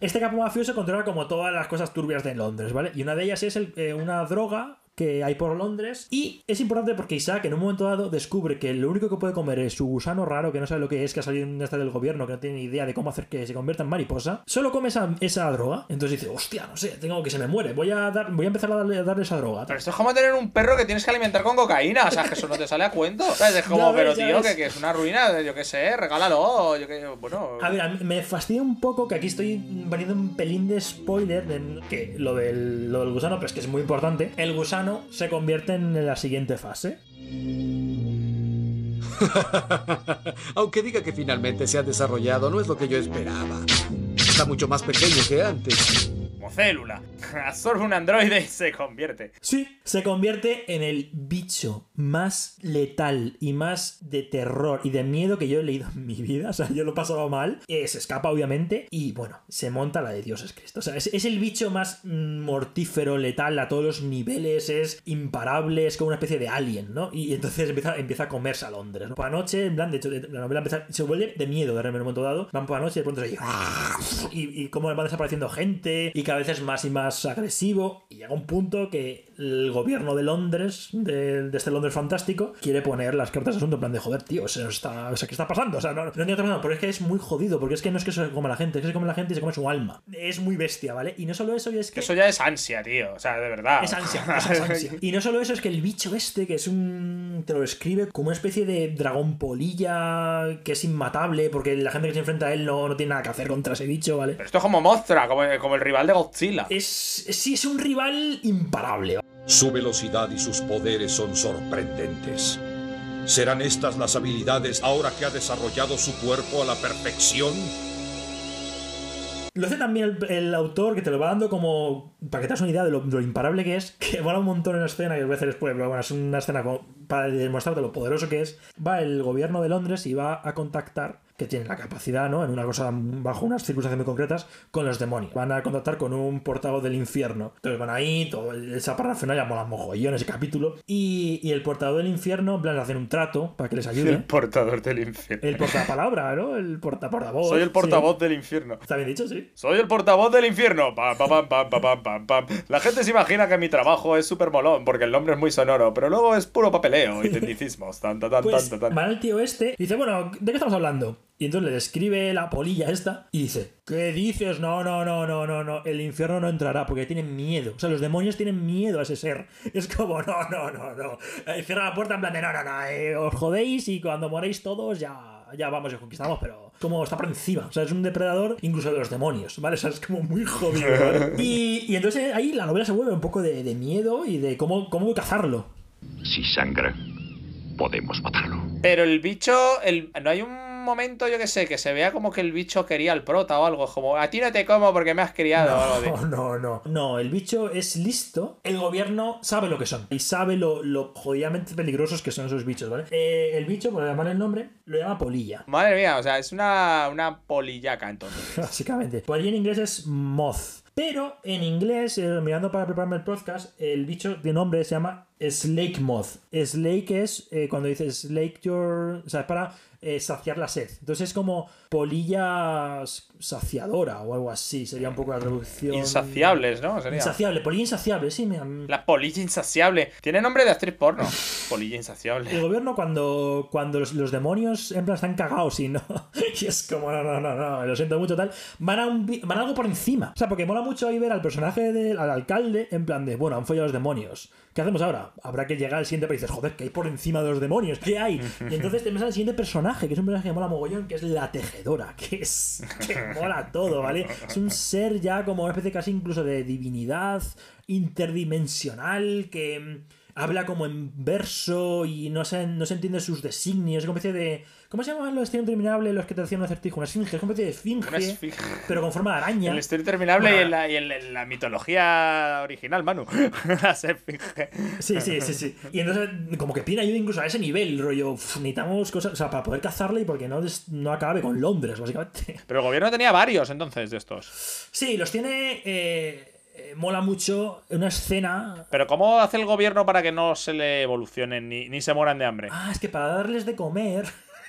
este capo mafioso controla como todas las cosas turbias de Londres, ¿vale? Y una de ellas es el- eh, una droga que hay por Londres. Y es importante porque Isaac en un momento dado descubre que lo único que puede comer es su gusano raro, que no sabe lo que es, que ha salido en esta del gobierno, que no tiene ni idea de cómo hacer que se convierta en mariposa. Solo come esa, esa droga. Entonces dice, hostia, no sé, tengo que se me muere. Voy a, dar, voy a empezar a darle, a darle esa droga. Pero esto es como tener un perro que tienes que alimentar con cocaína. O sea, que eso no te sale a cuento. Es como, pero tío, que, que es una ruina, yo qué sé, regálalo. Yo que, bueno. A ver, a me fastidia un poco que aquí estoy poniendo un pelín de spoiler en que lo del, lo del gusano, pero es que es muy importante. El gusano se convierte en la siguiente fase. Aunque diga que finalmente se ha desarrollado, no es lo que yo esperaba. Está mucho más pequeño que antes. Célula. Absorbe un androide y se convierte. Sí, se convierte en el bicho más letal y más de terror y de miedo que yo he leído en mi vida. O sea, yo lo he pasado mal. Eh, se escapa, obviamente. Y bueno, se monta la de Dios es Cristo. O sea, es, es el bicho más mortífero, letal a todos los niveles. Es imparable, es como una especie de alien, ¿no? Y entonces empieza, empieza a comerse a Londres. ¿no? Por la noche, en plan, de hecho, la novela se vuelve de miedo de repente en un momento dado. Van por la noche y de pronto se oye, y, y cómo van desapareciendo gente y cada vez es más y más agresivo y llega un punto que el gobierno de Londres de, de este Londres fantástico quiere poner las cartas de asunto en plan de joder tío se nos está, o sea, ¿qué está pasando? o sea no, no entiendo pasando pero es que es muy jodido porque es que no es que se come la gente es que se come la gente y se come su alma es muy bestia ¿vale? y no solo eso y es que Eso ya es ansia, tío. O sea, de verdad. es ansia, es ansia. Y no solo eso, es que el bicho este, que es un. te lo describe como una especie de dragón polilla que es inmatable, porque la gente que se enfrenta a él no, no tiene nada que hacer contra ese bicho, ¿vale? Pero esto es como Mothra, como, como el rival de Godzilla. Es. es- sí, es un rival imparable. Su velocidad y sus poderes son sorprendentes. ¿Serán estas las habilidades ahora que ha desarrollado su cuerpo a la perfección? Lo hace también el, autor que te lo va dando como. para que te hagas una idea de lo, imparable que es. Que mola un montón en la escena, que voy a hacer después, pero bueno, es una escena como para demostrarte lo poderoso que es. Va el gobierno de Londres y va a contactar, que tiene la capacidad, ¿no? En una cosa bajo unas circunstancias muy concretas, con los demonios. Van a contactar con un portavoz del infierno. Entonces van ahí, todo esa parafernalia mola mogollón ese capítulo. Y, y el portavoz del infierno, en plan, le hacen un trato para que les ayude. El portador del infierno. El portapalabra, ¿no? El porta portavoz. Soy el sí. portavoz del infierno. Está bien dicho, sí. Soy el portavoz del infierno. Pam, pam, pam, pam, pam, pam, pam. La gente se imagina que mi trabajo es súper molón porque el nombre es muy sonoro, pero luego es puro papeleo y tecnicismos. Tan, tan, tan, Pues tan, tan. va el tío este y dice, bueno, ¿de qué estamos hablando? Y entonces le describe la polilla esta y dice, ¿qué dices? No, no, no, no, no, no, el infierno no entrará porque tienen miedo. O sea, los demonios tienen miedo a ese ser. Es como, no, no, no, no. Eh, cierra la puerta en plan de, no, no, no, eh, os jodéis y cuando moréis todos ya, ya vamos y os conquistamos, pero como está por encima. O sea, es un depredador incluso de los demonios, ¿vale? O sea, es como muy jodido, ¿vale? Y, y entonces ahí la novela se vuelve un poco de, de miedo y de cómo, cómo cazarlo. Si sangra, podemos matarlo. Pero el bicho, el... no hay un momento, yo que sé, que se vea como que el bicho quería al prota o algo. Como, a ti no te como porque me has criado o algo No, de... no, no. No, el bicho es listo. El gobierno sabe lo que son. Y sabe lo, lo jodidamente peligrosos que son esos bichos, ¿vale? Eh, el bicho, por llamar el nombre, lo llama polilla. Madre mía, o sea, es una, una polillaca entonces. Básicamente. Polilla en inglés es moth. Pero en inglés, eh, mirando para prepararme el podcast, el bicho de nombre se llama Slake Moth. Slake es eh, cuando dices Slake your. O sea, es para eh, saciar la sed. Entonces es como polilla saciadora o algo así. Sería un poco la traducción. Insaciables, ¿no? Sería. Insaciable, polilla insaciable, sí, mira. La polilla insaciable. Tiene nombre de actriz porno. Polilla insaciable. El gobierno cuando, cuando los, demonios en plan están cagados y no. Y es como, no, no, no, no, lo siento mucho tal. Van a, un, van a algo por encima. O sea, porque mola mucho ahí ver al personaje del al alcalde en plan de, bueno, han follado los demonios. ¿Qué hacemos ahora? Habrá que llegar al siguiente pero dices, joder, ¿qué hay por encima de los demonios? ¿Qué hay? Y entonces tenemos al siguiente personaje, que es un personaje que mola mogollón, que es la tejedora, que es. que mola todo, ¿vale? Es un ser ya como una especie casi incluso de divinidad interdimensional que. Habla como en verso y no se, no se entiende sus designios. Es como una especie de. ¿Cómo se llaman los destinos interminables los que te hacían un acertijo? Una esfinge, es como una especie de esfinge, Una esfinge. pero con forma de araña. El estudio interminable y, en la, y en la- en la mitología original, Manu. La esfinge. Sí, sí, sí, sí. Y entonces, como que pide ayuda incluso a ese nivel, rollo. uf, necesitamos cosas, o sea, para poder cazarle y porque no, des- no acabe con Londres, básicamente. Pero el gobierno tenía varios entonces de estos. Sí, los tiene. eh, eh, mola mucho una escena. Pero ¿cómo hace el gobierno para que no se le evolucionen ni, ni se mueran de hambre? Ah, es que para darles de comer.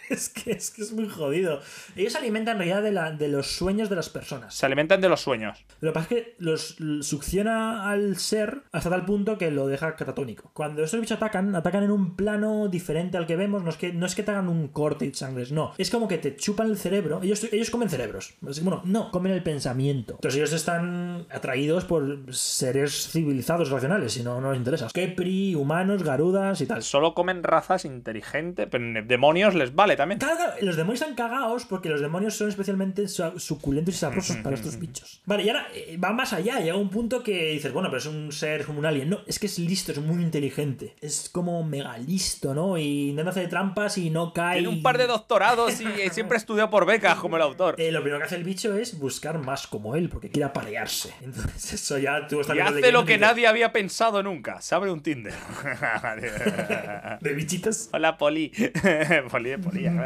Es que, es que es muy jodido. Ellos se alimentan en realidad de, la, de los sueños de las personas. Se alimentan de los sueños. Lo que pasa es que los succiona al ser hasta tal punto que lo deja catatónico. Cuando estos bichos atacan, atacan en un plano diferente al que vemos. No es que, no es que te hagan un corte y sangres, no. Es como que te chupan el cerebro. Ellos, ellos comen cerebros. Bueno, no, comen el pensamiento. Entonces ellos están atraídos por seres civilizados racionales, si no, no les interesa. Kepri, humanos, garudas y tal. Solo comen razas inteligentes, pero demonios les vale también. Claro, claro, los demonios están cagados porque los demonios son especialmente su- suculentos y sabrosos para estos bichos. Vale, y ahora eh, va más allá. Llega un punto que dices, bueno, pero es un ser como un alien. No, es que es listo, es muy inteligente. Es como mega listo, ¿no? Y intenta hacer trampas y no cae. Tiene un par de doctorados y, siempre estudió por becas como el autor. Eh, lo primero que hace el bicho es buscar más como él, porque quiere aparearse. Entonces, eso ya tú estás Y de hace lo que nadie había pensado nunca. Se abre un Tinder. De bichitos. Hola, Poli. Poli de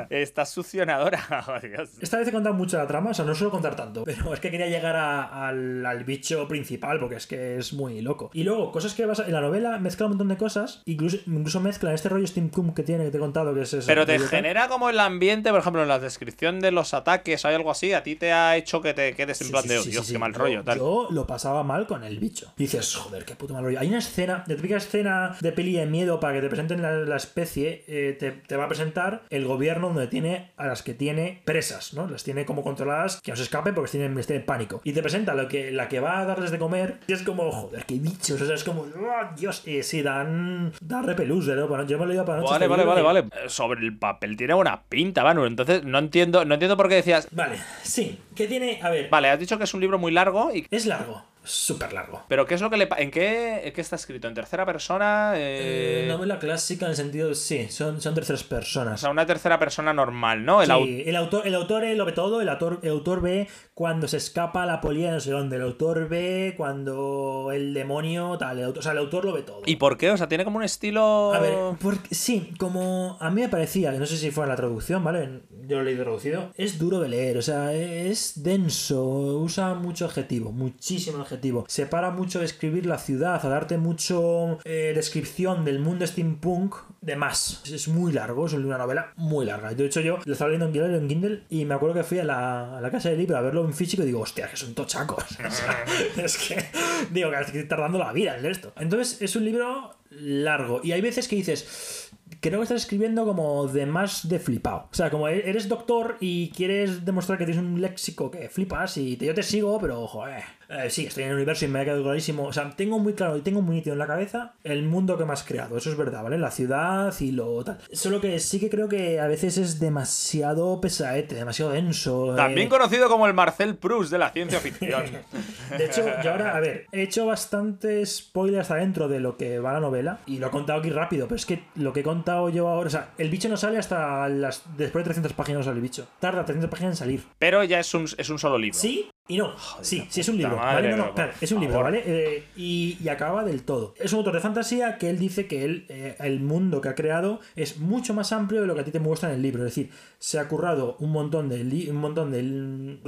Estás succionadora. Oh, Dios. Esta vez he contado mucho la trama, o sea, no suelo contar tanto, pero es que quería llegar a- al, al bicho principal porque es que es muy loco. Y luego, cosas que vas a- en la novela mezcla un montón de cosas, incluso, incluso mezcla este rollo steampunk que tiene, que te he contado, que es eso. Pero te genera como el ambiente, por ejemplo, en la descripción de los ataques, hay algo así, a ti te ha hecho que te quedes en Sí, plan de, sí, oh, Dios, sí, qué mal Yo- rollo, tal. Yo lo pasaba mal con el bicho. Y dices, joder, qué puto mal rollo. Hay una escena, la típica escena de peli de miedo para que te presenten la, la especie, eh, te, te va a presentar el gobierno donde tiene a las que tiene presas, ¿no? Las tiene como controladas, que no se escapen porque tienen, les tiene pánico. Y te presenta lo que, la que va a darles de comer y es como, joder, qué bichos. O sea, es como, ¡oh, Dios, eh, sí, dan, dan repelús, ¿no? Yo me lo he leído para noche. Vale, este vale, libro vale, vale. Eh, Sobre el papel tiene buena pinta, Manu. Entonces no entiendo, no entiendo por qué decías. Vale, sí, que tiene, a ver, Vale, has dicho que es un libro muy largo y. es largo, súper largo. Pero ¿qué es lo que le ¿En qué, qué está escrito? ¿En tercera persona? Eh, Eh, novela clásica en el sentido, sí, son, son terceras O personas. sea, una tercera persona normal, ¿no? El Sí, au- el autor, el autor lo ve todo, el autor, el autor ve cuando se escapa la polilla no sé dónde, el autor ve cuando el demonio tal, el autor, o sea, el autor lo ve todo. ¿Y por qué? O sea, tiene como un estilo. A ver, porque, sí, como a mí me parecía, que no sé si fue en la traducción, ¿vale? Yo lo he leído traducido. Es duro de leer, o sea, es denso, usa mucho adjetivo, muchísimo adjetivo. Separa mucho de escribir la ciudad, a darte mucho eh, descripción del mundo steampunk de más. Es- muy largo, es una novela muy larga. De hecho, yo lo estaba leyendo en Kindle, en Kindle y me acuerdo que fui a la, a la casa de libro a verlo en físico y digo, hostia, que son tochacos. O sea, es que, digo, que estoy tardando la vida en esto. Entonces, es un libro largo y hay veces que dices creo que estás escribiendo como de más de flipado. O sea, como eres doctor y quieres demostrar que tienes un léxico que flipas y te- yo te sigo, pero joder, eh, sí, estoy en el universo y me ha quedado clarísimo. O sea, tengo muy claro y tengo muy nítido en la cabeza el mundo que me has creado. Eso es verdad, ¿vale? La ciudad y lo tal. Solo que sí que creo que a veces es demasiado pesaete, demasiado denso. También eh. conocido como el Marcel Proust de la ciencia ficción. De hecho, yo ahora, a ver, he hecho bastantes spoilers adentro de lo que va la novela y lo he contado aquí rápido, pero es que lo que he contado yo ahora, o sea, el bicho no sale hasta las después de 300 páginas sale el bicho. Tarda 300 páginas en salir. Pero ya es un, es un solo libro. Sí y no. Sí, sí es un libro, madre, ¿vale? No, es un libro. ¿vale? Eh, y, y acaba del todo. Es un autor de fantasía que él dice que él, eh, el mundo que ha creado es mucho más amplio de lo que a ti te muestra en el libro. Es decir, se ha currado un montón de, li- un montón de,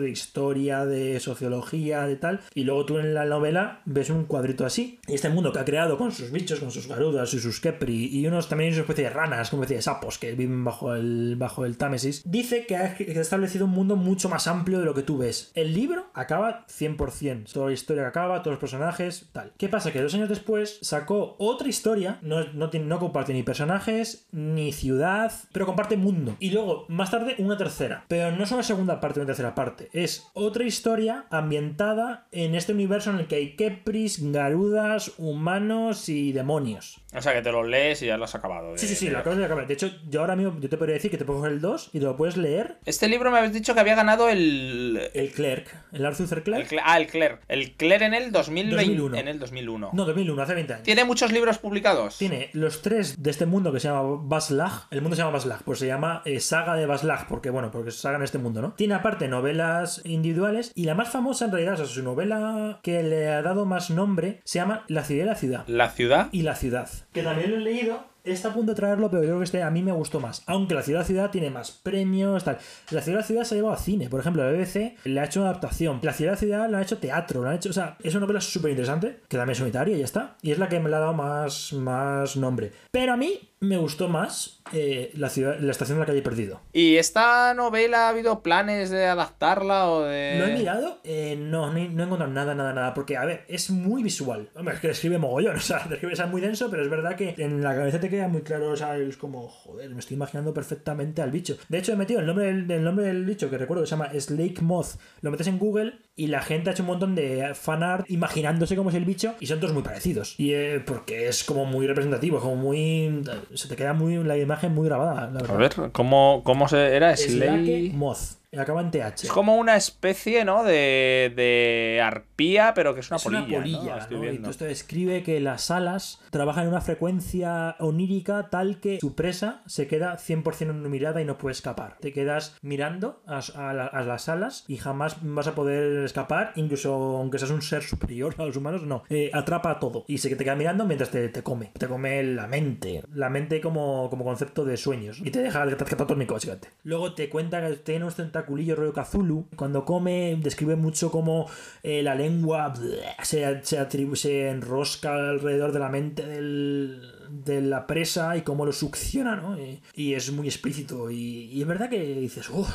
de historia, de sociología, de tal, y luego tú en la novela ves un cuadrito así. Y este mundo que ha creado con sus bichos, con sus garudas y sus kepri, y unos también una especie de ranas, como especie de sapos que viven bajo el, bajo el Támesis, dice que ha, que ha establecido un mundo mucho más amplio de lo que tú ves. El libro acaba 100%. Toda la historia que acaba, todos los personajes, tal. ¿Qué pasa? Que dos años después sacó otra historia, no, no, tiene- no comparte ni personajes, ni ciudad, pero comparte mundo. Y luego, más tarde, una tercera. Pero no es una segunda parte una tercera parte. Es otra historia ambientada en este universo en el que hay Kepris, Garudas, humanos y demonios. O sea, que te lo lees y ya lo has acabado. de- Sí, sí, sí, de- lo acabas de acabar. De hecho, yo ahora mismo yo te podría decir que te puedo coger el 2 y te lo puedes leer Este libro me habéis dicho que había ganado el. el Clerk, el Arthur C. El Clarke. Cle- ah, el Claire. El Claire en el 2020. 2001. En el 2001. No, 2001, hace 20 años. ¿Tiene muchos libros publicados? Tiene los tres de este mundo que se llama Baslag. El mundo se llama Baslag, pues se llama eh, Saga de Baslag, porque bueno, porque es saga en este mundo, ¿no? Tiene aparte novelas individuales y la más famosa en realidad, o sea, su novela que le ha dado más nombre se llama La ciudad y la ciudad. La ciudad. Y la ciudad. Que también lo he leído. Está a punto de traerlo, pero yo creo que este a mí me gustó más. Aunque la ciudad ciudad tiene más premios, tal. La ciudad ciudad se ha llevado a cine. Por ejemplo, la BBC le ha hecho una adaptación. La ciudad ciudad le ha hecho teatro. Le ha hecho, o sea, es una novela súper interesante. Que también es unitaria y ya está. Y es la que me le ha dado más, más nombre. Pero a mí me gustó más eh, la, ciudad, la estación de la calle perdido. ¿Y esta novela ha habido planes de adaptarla o de.? ¿Lo he mirado? Eh, no, no he, no he encontrado nada, nada, nada. Porque, a ver, es muy visual. Hombre, es que escribe mogollón. O sea, escribe es muy denso, pero es verdad que en la cabeza te queda muy claro. O sea, es como, joder, me estoy imaginando perfectamente al bicho. De hecho, he metido el nombre del, el nombre del bicho, que recuerdo que se llama Slake Moth. Lo metes en Google y la gente ha hecho un montón de fanart imaginándose cómo es el bicho y son todos muy parecidos. Y eh, porque es como muy representativo, como muy. Se te queda muy la imagen muy grabada, la. A ver, ¿cómo, cómo se era? Slake Slay. Acaba en TH. Es como una especie, ¿no? De, de arpía, pero que es una es polilla. una polilla, ¿no? Estoy ¿no? Viendo. esto describe que las alas trabajan en una frecuencia onírica tal que su presa se queda 100% en una mirada y no puede escapar. Te quedas mirando a, a la- a las alas y jamás vas a poder escapar, incluso aunque seas un ser superior a los humanos, no. Eh, atrapa todo y se te queda mirando mientras te, te come. Te come la mente. La mente como, como concepto de sueños. Y te deja catatónico, básicamente. Luego te cuenta que tiene unos tentaculillos rollo Cthulhu. Cuando come, describe mucho cómo eh, la lengua se, se, se enrosca alrededor de la mente del- de la presa y cómo lo succiona, ¿no? Y, y es muy explícito. Y, y es verdad que dices. Ujú.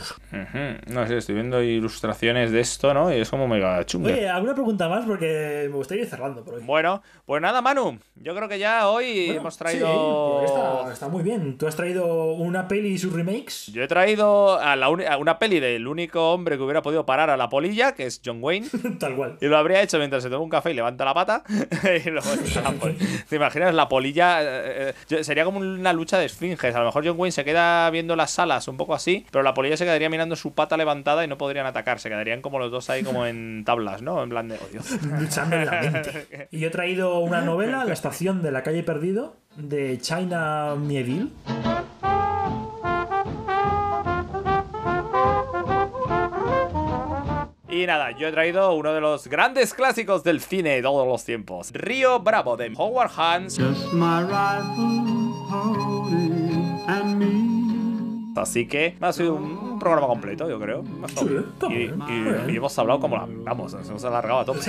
No sé, estoy viendo ilustraciones de esto, ¿no? Y es como mega chungo. Oye, ¿alguna pregunta más? Porque me gustaría ir cerrando por hoy. Bueno, pues nada, Manu. Yo creo que ya hoy Bueno, hemos sí, traído. pues está, está muy bien. Tú has traído una peli y sus remakes. Yo he traído a, la a una peli del único hombre que hubiera podido parar a la polilla, que es John Wayne. Tal cual. Y lo habría hecho mientras se toma un café y levanta la pata. y luego está la pol- ¿Te imaginas la polilla? Eh, eh, sería como una lucha de esfinges. A lo mejor John Wayne se queda viendo las salas un poco así, pero la polilla se quedaría mirando su pata levantada y no podrían atacar. Se quedarían como los dos ahí como en tablas, ¿no? En plan de, oh Dios. luchando en la mente. Y he traído una novela, La estación de la calle perdido, de China Mieville. Y nada, yo he traído uno de los grandes clásicos del cine de todos los tiempos. Río Bravo de Howard Hans. Just my rifle, pony, and me. Así que ha sido un programa completo, yo creo. Sí, está y, y- hemos hablado como la. Vamos, nos hemos alargado a tope.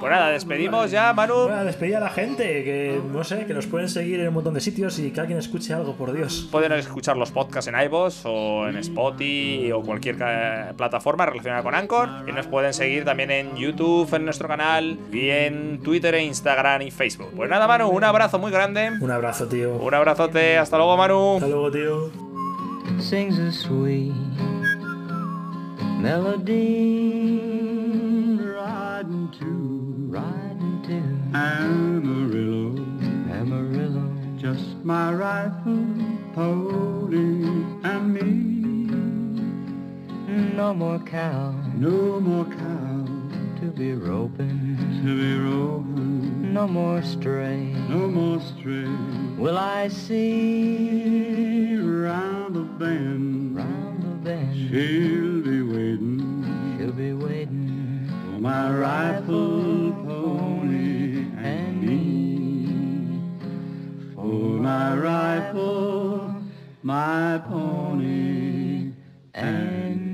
Pues nada, despedimos ya, Manu. Voy a despedir a la gente, que no sé, que nos pueden seguir en un montón de sitios y que alguien escuche algo, por Dios. Pueden escuchar los podcasts en iVoox o en Spotify o cualquier ca- plataforma relacionada con Anchor. Y nos pueden seguir también en YouTube, en nuestro canal, y en Twitter, e Instagram y Facebook. Pues nada, Manu, un abrazo muy grande. Un abrazo, tío. Un abrazote. Hasta luego, Manu. Hasta luego, tío. Sings a sweet melody. Riding to Riding to Amarillo. Amarillo. Just my rifle, pony, and me. No more cow No more cow to be roping. to be roving. No more stray. No more stray. Will I see Round the bend, round the bend? she'll be waiting She'll be waiting. for my rifle, pony, and me. For my rifle, my pony, and